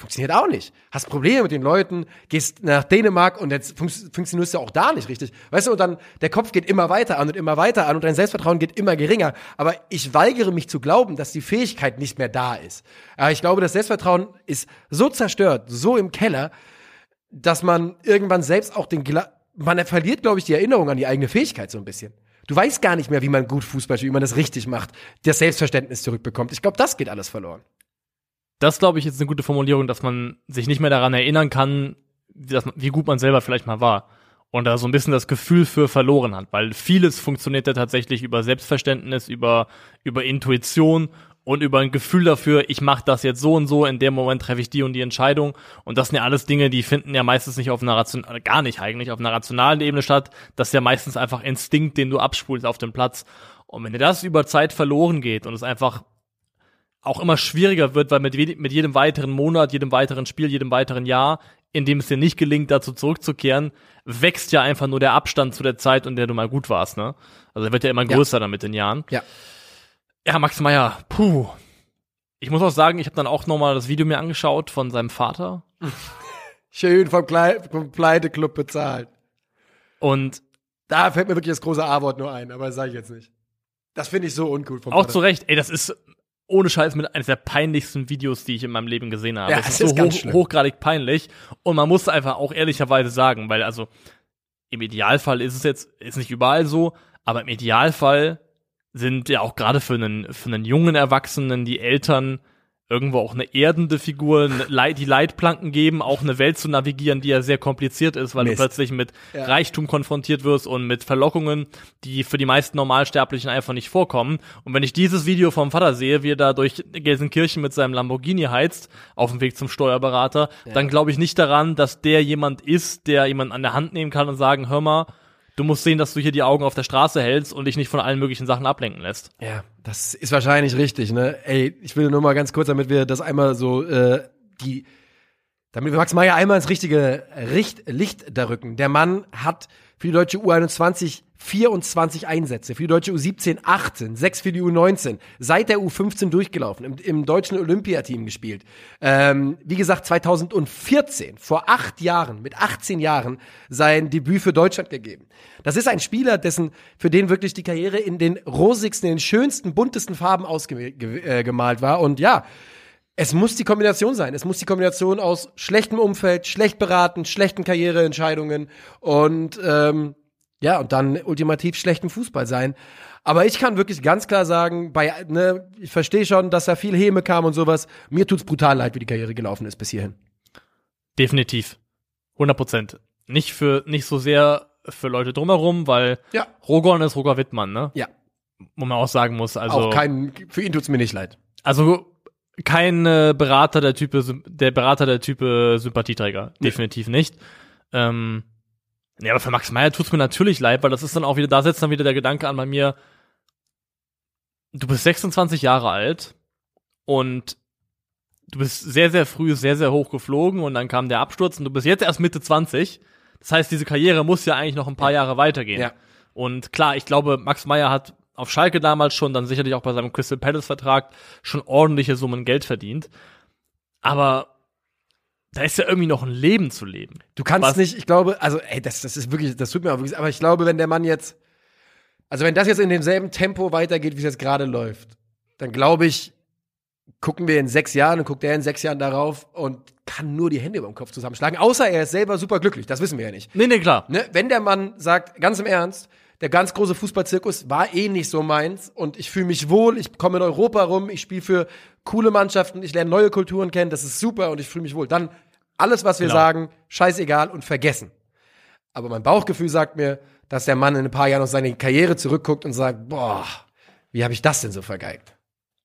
Funktioniert auch nicht. Hast Probleme mit den Leuten, gehst nach Dänemark und jetzt fun funktionierst du auch da nicht richtig. Weißt du, und dann der Kopf geht immer weiter an und immer weiter an und dein Selbstvertrauen geht immer geringer. Aber ich weigere mich zu glauben, dass die Fähigkeit nicht mehr da ist. Aber ich glaube, das Selbstvertrauen ist so zerstört, so im Keller, dass man irgendwann selbst auch den Gla man verliert, glaube ich, die Erinnerung an die eigene Fähigkeit so ein bisschen. Du weißt gar nicht mehr, wie man gut Fußball spielt, wie man das richtig macht, das Selbstverständnis zurückbekommt. Ich glaube, das geht alles verloren. Das, glaube ich, ist eine gute Formulierung, dass man sich nicht mehr daran erinnern kann, wie, das, wie gut man selber vielleicht mal war. Und da so ein bisschen das Gefühl für verloren hat, weil vieles funktioniert ja tatsächlich über Selbstverständnis, über, über Intuition und über ein Gefühl dafür, ich mache das jetzt so und so, in dem Moment treffe ich die und die Entscheidung. Und das sind ja alles Dinge, die finden ja meistens nicht auf einer rationalen, gar nicht eigentlich, auf einer rationalen Ebene statt. Das ist ja meistens einfach Instinkt, den du abspulst auf dem Platz. Und wenn dir das über Zeit verloren geht und es einfach auch immer schwieriger wird, weil mit, mit jedem weiteren Monat, jedem weiteren Spiel, jedem weiteren Jahr, in dem es dir nicht gelingt, dazu zurückzukehren, wächst ja einfach nur der Abstand zu der Zeit, in der du mal gut warst, ne? Also er wird ja immer Ja. größer dann mit den Jahren. Ja. Ja, Max Meyer, puh. Ich muss auch sagen, ich habe dann auch nochmal das Video mir angeschaut von seinem Vater. Schön vom, Klei vom Pleiteclub bezahlt. Und Da fällt mir wirklich das große A-Wort nur ein, aber das sage ich jetzt nicht. Das finde ich so uncool vom auch Vater. zu Recht, ey, das ist ohne Scheiß mit eines der peinlichsten Videos, die ich in meinem Leben gesehen habe. Ja, das ist es so ist hoch, hochgradig peinlich. Und man muss einfach auch ehrlicherweise sagen, weil also im Idealfall ist es jetzt, ist nicht überall so, aber im Idealfall sind ja auch gerade für einen, für einen jungen Erwachsenen die Eltern irgendwo auch eine erdende Figur, eine die Leitplanken geben, auch eine Welt zu navigieren, die ja sehr kompliziert ist, weil Mist. du plötzlich mit Ja. Reichtum konfrontiert wirst und mit Verlockungen, die für die meisten Normalsterblichen einfach nicht vorkommen. Und wenn ich dieses Video vom Vater sehe, wie er da durch Gelsenkirchen mit seinem Lamborghini heizt, auf dem Weg zum Steuerberater, dann glaube ich nicht daran, dass der jemand ist, der jemanden an der Hand nehmen kann und sagen, hör mal, du musst sehen, dass du hier die Augen auf der Straße hältst und dich nicht von allen möglichen Sachen ablenken lässt. Ja, das ist wahrscheinlich richtig, ne? Ey, ich will nur mal ganz kurz, damit wir das einmal so, äh, die, damit wir Max Meyer einmal ins richtige Richt Licht da rücken. Der Mann hat für die deutsche U21 24 Einsätze. Für die deutsche U17 18, 6 für die U19. Seit der U15 durchgelaufen, im, im deutschen Olympiateam gespielt. Ähm, wie gesagt, 2014, vor acht Jahren, mit 18 Jahren, sein Debüt für Deutschland gegeben. Das ist ein Spieler, dessen, für den wirklich die Karriere in den rosigsten, in den schönsten, buntesten Farben ausgemalt äh, war. Und ja, es muss die Kombination sein. Es muss die Kombination aus schlechtem Umfeld, schlecht beraten, schlechten Karriereentscheidungen und ähm, ja, und dann ultimativ schlechten Fußball sein. Aber ich kann wirklich ganz klar sagen, bei, ne, ich verstehe schon, dass da viel Häme kam und sowas. Mir tut's brutal leid, wie die Karriere gelaufen ist bis hierhin. Definitiv. 100 Prozent. Nicht für, nicht so sehr für Leute drumherum, weil Ja. Rogon ist Roger Wittmann, ne? Ja. Wo man auch sagen muss, also. auch kein, für ihn tut's mir nicht leid. Also kein äh, Berater der Type, der Berater der Type Sympathieträger. Definitiv nicht. Ähm, ja, aber für Max Meyer tut's mir natürlich leid, weil das ist dann auch wieder, da setzt dann wieder der Gedanke an bei mir, du bist 26 Jahre alt und du bist sehr, sehr früh sehr, sehr hoch geflogen und dann kam der Absturz und du bist jetzt erst Mitte 20. Das heißt, diese Karriere muss ja eigentlich noch ein paar Jahre weitergehen. Ja. Und klar, ich glaube, Max Meyer hat auf Schalke damals schon, dann sicherlich auch bei seinem Crystal Palace Vertrag schon ordentliche Summen Geld verdient. Aber da ist ja irgendwie noch ein Leben zu leben. Du kannst Was? nicht, ich glaube, also, ey, das, das ist wirklich, das tut mir auch wirklich, aber ich glaube, wenn der Mann jetzt, also wenn das jetzt in demselben Tempo weitergeht, wie es jetzt gerade läuft, dann glaube ich, gucken wir in sechs Jahren und guckt er in sechs Jahren darauf und kann nur die Hände über dem Kopf zusammenschlagen, außer er ist selber super glücklich, das wissen wir ja nicht. Nee, nee, klar. Ne? Wenn der Mann sagt, ganz im Ernst, der ganz große Fußballzirkus war eh nicht so meins und ich fühle mich wohl, ich komme in Europa rum, ich spiele für coole Mannschaften, ich lerne neue Kulturen kennen, das ist super und ich fühle mich wohl. Dann alles, was wir Genau. sagen, scheißegal und vergessen. Aber mein Bauchgefühl sagt mir, dass der Mann in ein paar Jahren auf seine Karriere zurückguckt und sagt, boah, wie habe ich das denn so vergeigt?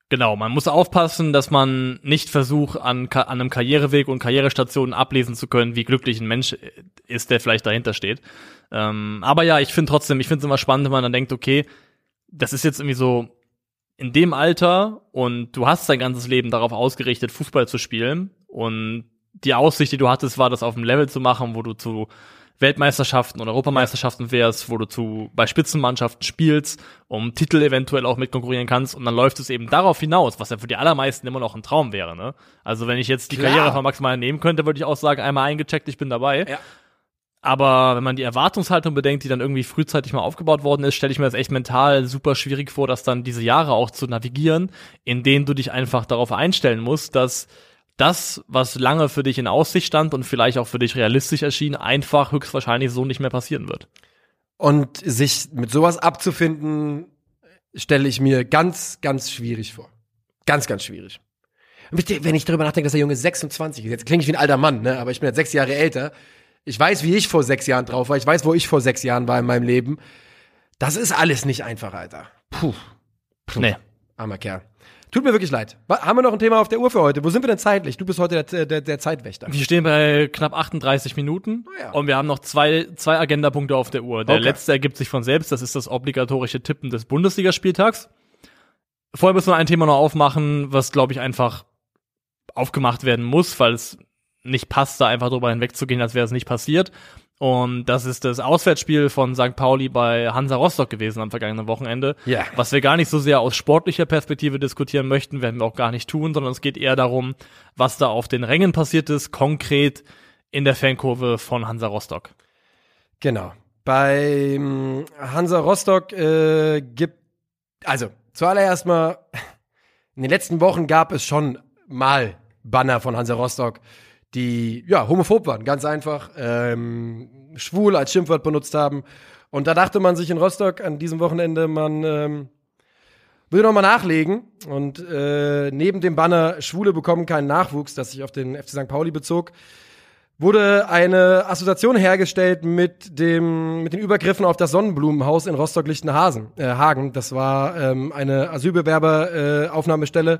Genau, man muss aufpassen, dass man nicht versucht, an, an einem Karriereweg und Karrierestationen ablesen zu können, wie glücklich ein Mensch äh, ist, der vielleicht dahinter steht. Ähm, aber ja, ich finde trotzdem, ich finde es immer spannend, wenn man dann denkt, okay, das ist jetzt irgendwie so in dem Alter und du hast dein ganzes Leben darauf ausgerichtet, Fußball zu spielen und die Aussicht, die du hattest, war, das auf dem Level zu machen, wo du zu Weltmeisterschaften oder Europameisterschaften wärst, wo du zu bei Spitzenmannschaften spielst, um Titel eventuell auch mit konkurrieren kannst und dann läuft es eben darauf hinaus, was ja für die allermeisten immer noch ein Traum wäre, ne? Also wenn ich jetzt die Klar. Karriere von Max Meyer nehmen könnte, würde ich auch sagen, einmal eingecheckt, ich bin dabei. Ja. Aber wenn man die Erwartungshaltung bedenkt, die dann irgendwie frühzeitig mal aufgebaut worden ist, stelle ich mir das echt mental super schwierig vor, das dann diese Jahre auch zu navigieren, in denen du dich einfach darauf einstellen musst, dass das, was lange für dich in Aussicht stand und vielleicht auch für dich realistisch erschien, einfach höchstwahrscheinlich so nicht mehr passieren wird. Und sich mit sowas abzufinden, stelle ich mir ganz, ganz schwierig vor. Ganz, ganz schwierig. Wenn ich darüber nachdenke, dass der Junge 26 ist, jetzt klinge ich wie ein alter Mann, ne? aber ich bin jetzt sechs Jahre älter. Ich weiß, wie ich vor sechs Jahren drauf war. Ich weiß, wo ich vor sechs Jahren war in meinem Leben. Das ist alles nicht einfach, Alter. Puh. Puh. Nee. Armer Kerl. Tut mir wirklich leid. Haben wir noch ein Thema auf der Uhr für heute? Wo sind wir denn zeitlich? Du bist heute der, der, der Zeitwächter. Wir stehen bei knapp 38 Minuten ja. und wir haben noch zwei, zwei Agendapunkte auf der Uhr. Der Okay. letzte ergibt sich von selbst, das ist das obligatorische Tippen des Bundesligaspieltags. Vorher müssen wir ein Thema noch aufmachen, was, glaube ich, einfach aufgemacht werden muss, weil es nicht passt, da einfach drüber hinwegzugehen, als wäre es nicht passiert. Und das ist das Auswärtsspiel von St. Pauli bei Hansa Rostock gewesen am vergangenen Wochenende. Ja. Was wir gar nicht so sehr aus sportlicher Perspektive diskutieren möchten, werden wir auch gar nicht tun, sondern es geht eher darum, was da auf den Rängen passiert ist, konkret in der Fankurve von Hansa Rostock. Genau. Beim Hansa Rostock äh, gibt, also zuallererst mal, in den letzten Wochen gab es schon mal Banner von Hansa Rostock, die ja homophob waren, ganz einfach, ähm, schwul als Schimpfwort benutzt haben. Und da dachte man sich in Rostock an diesem Wochenende, man ähm, will noch mal nachlegen und äh, neben dem Banner Schwule bekommen keinen Nachwuchs, das sich auf den FC St. Pauli bezog, wurde eine Assoziation hergestellt mit dem mit den Übergriffen auf das Sonnenblumenhaus in Rostock-Lichtenhagen. Äh, Hagen. Das war ähm, eine Asylbewerber äh,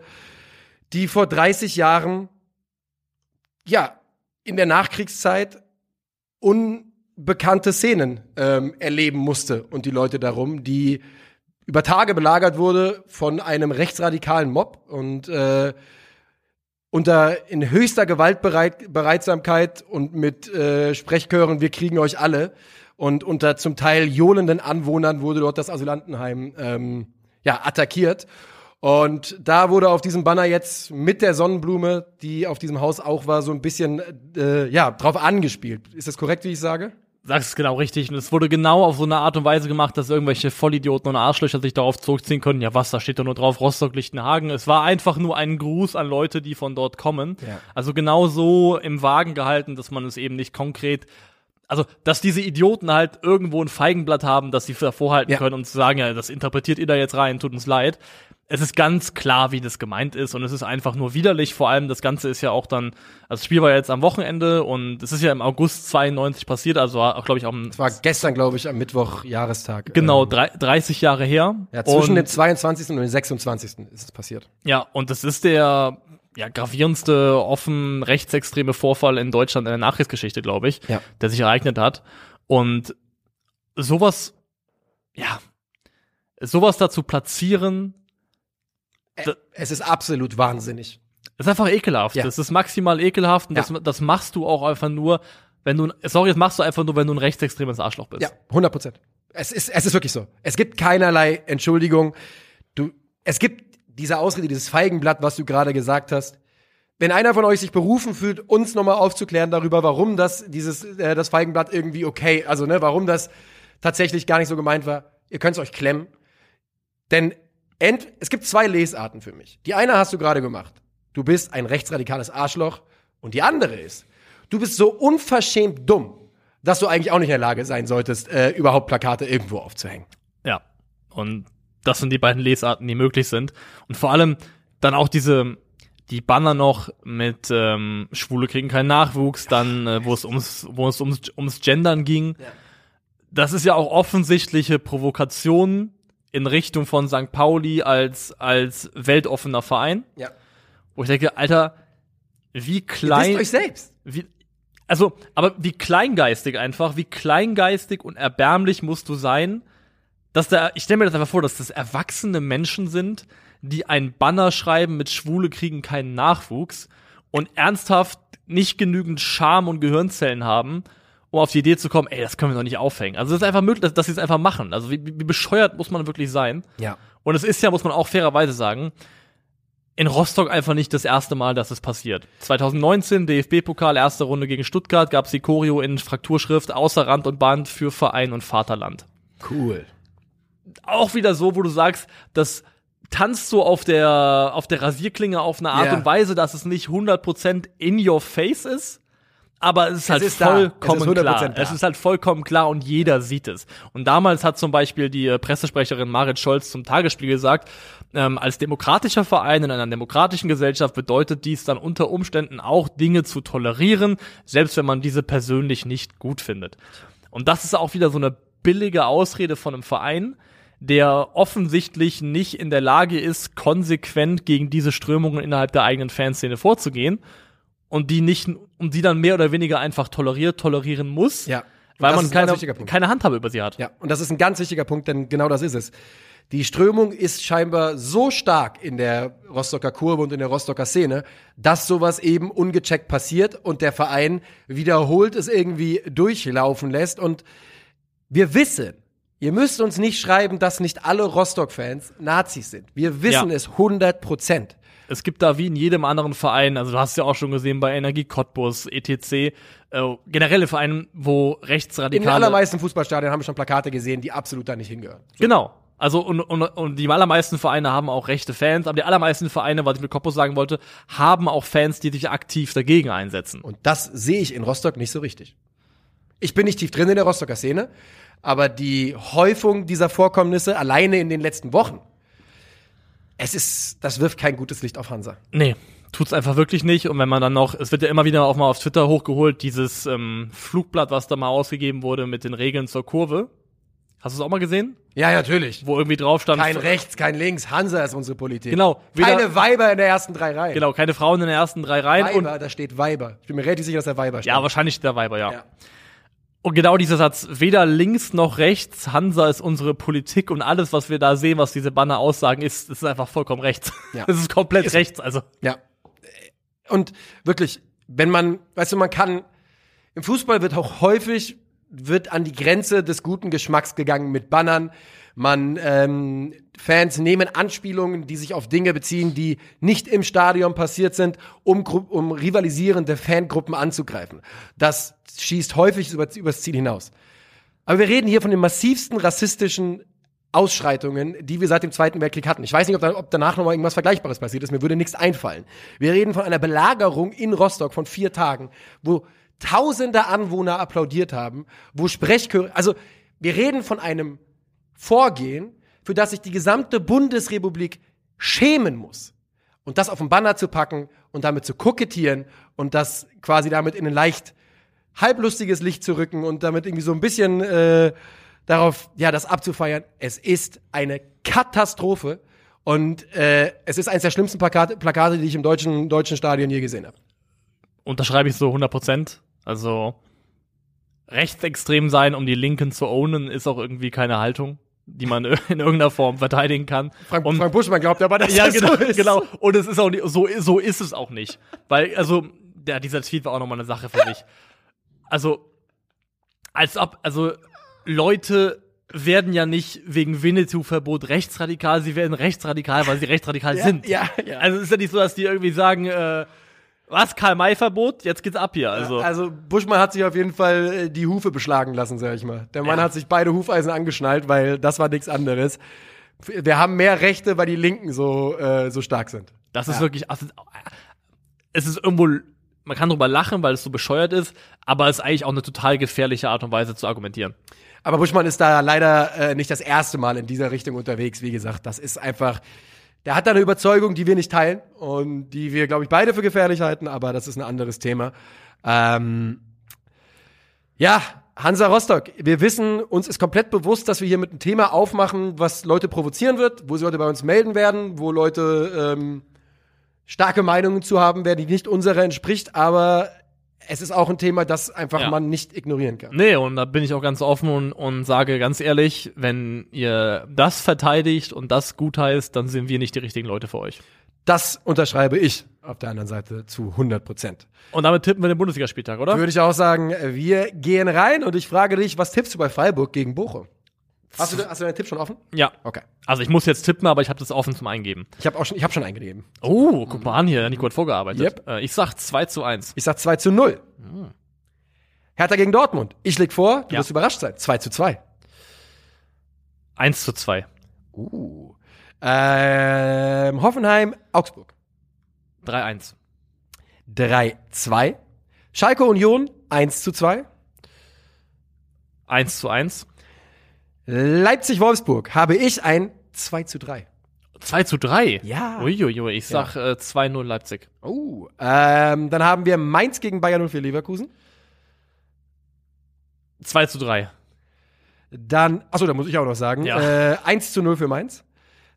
die vor 30 Jahren ja in der Nachkriegszeit unbekannte Szenen ähm, erleben musste und die Leute darum, die über Tage belagert wurde von einem rechtsradikalen Mob und äh, unter in höchster Gewaltbereitsamkeit und mit äh, Sprechchören, wir kriegen euch alle. und unter zum Teil johlenden Anwohnern wurde dort das Asylantenheim ähm, ja, attackiert. Und da wurde auf diesem Banner jetzt mit der Sonnenblume, die auf diesem Haus auch war, so ein bisschen äh, ja drauf angespielt. Ist das korrekt, wie ich sage? sagst es genau richtig. Und es wurde genau auf so eine Art und Weise gemacht, dass irgendwelche Vollidioten und Arschlöcher sich darauf zurückziehen können. Ja, was, da steht doch nur drauf, Rostock-Lichtenhagen. Es war einfach nur ein Gruß an Leute, die von dort kommen. Ja. Also genau so im Wagen gehalten, dass man es eben nicht konkret also, dass diese Idioten halt irgendwo ein Feigenblatt haben, dass sie davor halten Ja. können und zu sagen, ja, das interpretiert ihr da jetzt rein, tut uns leid. Es ist ganz klar, wie das gemeint ist und es ist einfach nur widerlich. Vor allem das Ganze ist ja auch dann, also das Spiel war ja jetzt am Wochenende und es ist ja im August 92 passiert, also auch, glaube ich, auch am, Es war gestern, glaube ich, am Mittwoch Jahrestag. genau, Ähm, drei, 30 Jahre her. ja, zwischen und, dem 22. und dem 26. ist es passiert. Ja, und das ist der ja, gravierendste offen rechtsextreme Vorfall in Deutschland in der Nachkriegsgeschichte, glaube ich, Ja. der sich ereignet hat. Und sowas, ja, sowas dazu platzieren, Es ist absolut wahnsinnig. ist einfach ekelhaft. Ja. Das ist maximal ekelhaft und Ja. das, das machst du auch einfach nur, wenn du, sorry, das machst du einfach nur, wenn du ein rechtsextremes Arschloch bist. Ja, 100 Prozent. Es ist, es ist wirklich so. Es gibt keinerlei Entschuldigung. Du, es gibt diese Ausrede, dieses Feigenblatt, was du gerade gesagt hast. Wenn einer von euch sich berufen fühlt, uns nochmal aufzuklären darüber, warum das, dieses, äh, das Feigenblatt irgendwie okay, also, ne, warum das tatsächlich gar nicht so gemeint war, ihr könnt es euch klemmen. Denn ent, es gibt zwei Lesarten für mich. Die eine hast du gerade gemacht. Du bist ein rechtsradikales Arschloch. Und die andere ist, du bist so unverschämt dumm, dass du eigentlich auch nicht in der Lage sein solltest, äh, überhaupt Plakate irgendwo aufzuhängen. Ja. Und das sind die beiden Lesarten, die möglich sind. Und vor allem dann auch diese, die Banner noch mit ähm, Schwule kriegen keinen Nachwuchs, dann, äh, wo es ums, wo es ums, ums Gendern ging. Das ist ja auch offensichtliche Provokation in Richtung von St. Pauli als, als weltoffener Verein. Ja. Wo ich denke, Alter, wie Ihr klein. wisst euch selbst. Wie, also, aber wie kleingeistig einfach, wie kleingeistig und erbärmlich musst du sein, dass da, ich stelle mir das einfach vor, dass das erwachsene Menschen sind, die ein Banner schreiben mit Schwule kriegen keinen Nachwuchs und ernsthaft nicht genügend Charme und Gehirnzellen haben, um auf die Idee zu kommen, ey, das können wir doch nicht aufhängen. Also, das ist einfach möglich, dass, dass sie es einfach machen. Also, wie, wie bescheuert muss man wirklich sein? Ja. Und es ist ja, muss man auch fairerweise sagen, in Rostock einfach nicht das erste Mal, dass es passiert. 2019, DFB-Pokal, erste Runde gegen Stuttgart, gab's die Choreo in Frakturschrift außer Rand und Band für Verein und Vaterland. Cool. Auch wieder so, wo du sagst, das tanzt so auf der, auf der Rasierklinge auf eine Art Ja. und Weise, dass es nicht 100% in your face ist. Aber es ist halt ist vollkommen Es ist 100% klar. da. Es ist halt vollkommen klar und jeder sieht es. Und damals hat zum Beispiel die äh, Pressesprecherin Marit Scholz zum Tagesspiegel gesagt, ähm, als demokratischer Verein in einer demokratischen Gesellschaft bedeutet dies dann unter Umständen auch Dinge zu tolerieren, selbst wenn man diese persönlich nicht gut findet. Und das ist auch wieder so eine billige Ausrede von einem Verein, der offensichtlich nicht in der Lage ist, konsequent gegen diese Strömungen innerhalb der eigenen Fanszene vorzugehen und die nicht, und die dann mehr oder weniger einfach toleriert, tolerieren muss, Ja. weil man keine, keine Handhabe über sie hat. Ja, und das ist ein ganz wichtiger Punkt, denn genau das ist es. Die Strömung ist scheinbar so stark in der Rostocker Kurve und in der Rostocker Szene, dass sowas eben ungecheckt passiert und der Verein wiederholt es irgendwie durchlaufen lässt. Und wir wissen, ihr müsst uns nicht schreiben, dass nicht alle Rostock-Fans Nazis sind. Wir wissen Ja. es 100 Prozent. Es gibt da wie in jedem anderen Verein, also du hast ja auch schon gesehen bei Energie Cottbus, ETC, äh, generelle Vereine, wo In den rechtsradikale allermeisten Fußballstadien haben wir schon Plakate gesehen, die absolut da nicht hingehören. Genau. Also und, und, und die allermeisten Vereine haben auch rechte Fans, aber die allermeisten Vereine, was ich mit Cottbus sagen wollte, haben auch Fans, die sich aktiv dagegen einsetzen. Und das sehe ich in Rostock nicht so richtig. Ich bin nicht tief drin in der Rostocker Szene, aber die Häufung dieser Vorkommnisse alleine in den letzten Wochen, es ist, das wirft kein gutes Licht auf Hansa. Nee, tut's einfach wirklich nicht. Und wenn man dann noch, es wird ja immer wieder auch mal auf Twitter hochgeholt, dieses ähm, Flugblatt, was da mal ausgegeben wurde mit den Regeln zur Kurve. Hast du es auch mal gesehen? Ja, natürlich. Wo irgendwie drauf stand. Kein rechts, kein links. Hansa ist unsere Politik. Genau. Keine Weiber in der ersten drei Reihen. Genau, keine Frauen in den ersten drei Reihen. Weiber, da steht Weiber. Ich bin mir relativ sicher, dass da Weiber steht. ja, wahrscheinlich der Weiber, ja. Ja. Und genau dieser Satz, weder links noch rechts, Hansa ist unsere Politik und alles, was wir da sehen, was diese Banner aussagen, ist, ist einfach vollkommen rechts. Ja. Das ist komplett Ist- rechts, also. Ja. Und wirklich, wenn man, weißt du, man kann, im Fußball wird auch häufig wird an die Grenze des guten Geschmacks gegangen mit Bannern. Man ähm, Fans nehmen Anspielungen, die sich auf Dinge beziehen, die nicht im Stadion passiert sind, um, um rivalisierende Fangruppen anzugreifen. Das schießt häufig über, übers Ziel hinaus. Aber wir reden hier von den massivsten rassistischen Ausschreitungen, die wir seit dem Zweiten Weltkrieg hatten. Ich weiß nicht, ob, da, ob danach noch mal irgendwas Vergleichbares passiert ist. Mir würde nichts einfallen. Wir reden von einer Belagerung in Rostock von vier Tagen, wo tausende Anwohner applaudiert haben, wo Sprechchöre, also wir reden von einem Vorgehen, für das sich die gesamte Bundesrepublik schämen muss. Und das auf den Banner zu packen und damit zu kokettieren und das quasi damit in ein leicht halblustiges Licht zu rücken und damit irgendwie so ein bisschen äh, darauf, ja, das abzufeiern. Es ist eine Katastrophe und äh, es ist eines der schlimmsten Plakate, Plakate die ich im deutschen, deutschen Stadion je gesehen habe. Unterschreibe ich so 100 Prozent. Also rechtsextrem sein, um die Linken zu ownen, ist auch irgendwie keine Haltung, die man in irgendeiner Form verteidigen kann. Frank, Und- Frank Buschmann glaubt aber, dass ja, das genau, so ist. genau. Und es ist auch nicht, so, so ist es auch nicht. Weil, also, der, dieser Tweet war auch nochmal eine Sache für mich. Also, als ob, also, Leute werden ja nicht wegen Winnetou-Verbot rechtsradikal, sie werden rechtsradikal, weil sie rechtsradikal sind. Ja, ja. Also, es ist ja nicht so, dass die irgendwie sagen, äh, was, Karl-May-Verbot? Jetzt geht's ab hier. Also, Also Buschmann hat sich auf jeden Fall äh, die Hufe beschlagen lassen, sag ich mal. Der Mann Ja. hat sich beide Hufeisen angeschnallt, weil das war nichts anderes. Wir haben mehr Rechte, weil die Linken so, äh, so stark sind. Das ist Ja. wirklich, also, es ist irgendwo, man kann drüber lachen, weil es so bescheuert ist, aber es ist eigentlich auch eine total gefährliche Art und Weise zu argumentieren. Aber Buschmann ist da leider äh, nicht das erste Mal in dieser Richtung unterwegs. Wie gesagt, das ist einfach. Der hat da eine Überzeugung, die wir nicht teilen und die wir, glaube ich, beide für gefährlich halten, aber das ist ein anderes Thema. Ähm, ja, Hansa Rostock. Wir wissen, uns ist komplett bewusst, dass wir hier mit einem Thema aufmachen, was Leute provozieren wird, wo sie Leute bei uns melden werden, wo Leute ähm, starke Meinungen zu haben werden, die nicht unserer entspricht, aber es ist auch ein Thema, das einfach Ja. man nicht ignorieren kann. Nee, und da bin ich auch ganz offen und, und sage ganz ehrlich, wenn ihr das verteidigt und das gutheißt, dann sind wir nicht die richtigen Leute für euch. Das unterschreibe ich auf der anderen Seite zu 100 Prozent. Und damit tippen wir den Bundesligaspieltag, oder? Würde ich auch sagen, wir gehen rein und ich frage dich, was tippst du bei Freiburg gegen Bochum? Hast du, hast du deinen Tipp schon offen? Ja. Okay. Also ich muss jetzt tippen, aber ich habe das offen zum Eingeben. Ich habe auch schon, ich habe schon eingegeben. Oh, guck mal an hier, Nico hat vorgearbeitet. Yep. Äh, ich sag 2 zu 1. Ich sag 2 zu 0. Hertha gegen Dortmund. Ich leg vor, du Ja. wirst überrascht sein. 2 zu 2. 1 zu 2. Uh. Ähm, Hoffenheim, Augsburg. 3-1. 3 2. Schalke Union, 1 zu 2. 1 zu 1. Leipzig Wolfsburg habe ich ein 2 zu 3. 2 zu 3. Ja. Uiuiui, ich sag äh, 2-0 Leipzig. Oh. Ähm, dann haben wir Mainz gegen Bayern 04 Leverkusen. 2 zu 3. Dann, achso, da muss ich auch noch sagen, Ja. äh, 1 zu 0 für Mainz.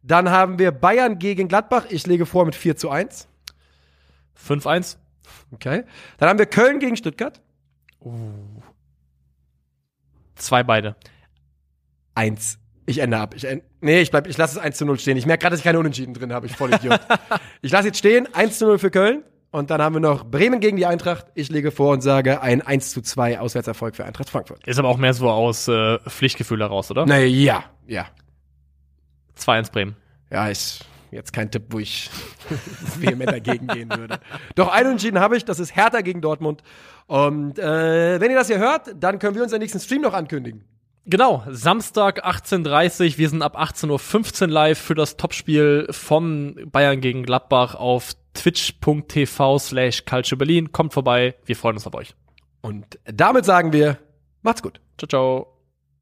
Dann haben wir Bayern gegen Gladbach. Ich lege vor mit 4 zu 1. 5-1. Okay. Dann haben wir Köln gegen Stuttgart. 2 beide. 1. Ich ende ab. Ich end, nee, ich, bleib, ich lasse es 1 zu 0 stehen. Ich merke gerade, dass ich keine Unentschieden drin habe. Ich voll Idiot. ich lasse jetzt stehen. 1 zu 0 für Köln. Und dann haben wir noch Bremen gegen die Eintracht. Ich lege vor und sage ein 1 zu 2 Auswärtserfolg für Eintracht Frankfurt. Ist aber auch mehr so aus äh, Pflichtgefühl heraus, oder? Nee, ja. Ja. 2-1 Bremen. Ja, ist jetzt kein Tipp, wo ich vehement dagegen gehen würde. Doch einen Unentschieden habe ich, das ist Hertha gegen Dortmund. Und äh, wenn ihr das hier hört, dann können wir unseren nächsten Stream noch ankündigen. Genau, Samstag 18.30 Wir sind ab 18.15 Uhr live für das Topspiel von Bayern gegen Gladbach auf twitch.tv slash Culture Berlin. Kommt vorbei, wir freuen uns auf euch. Und damit sagen wir, macht's gut. Ciao, ciao.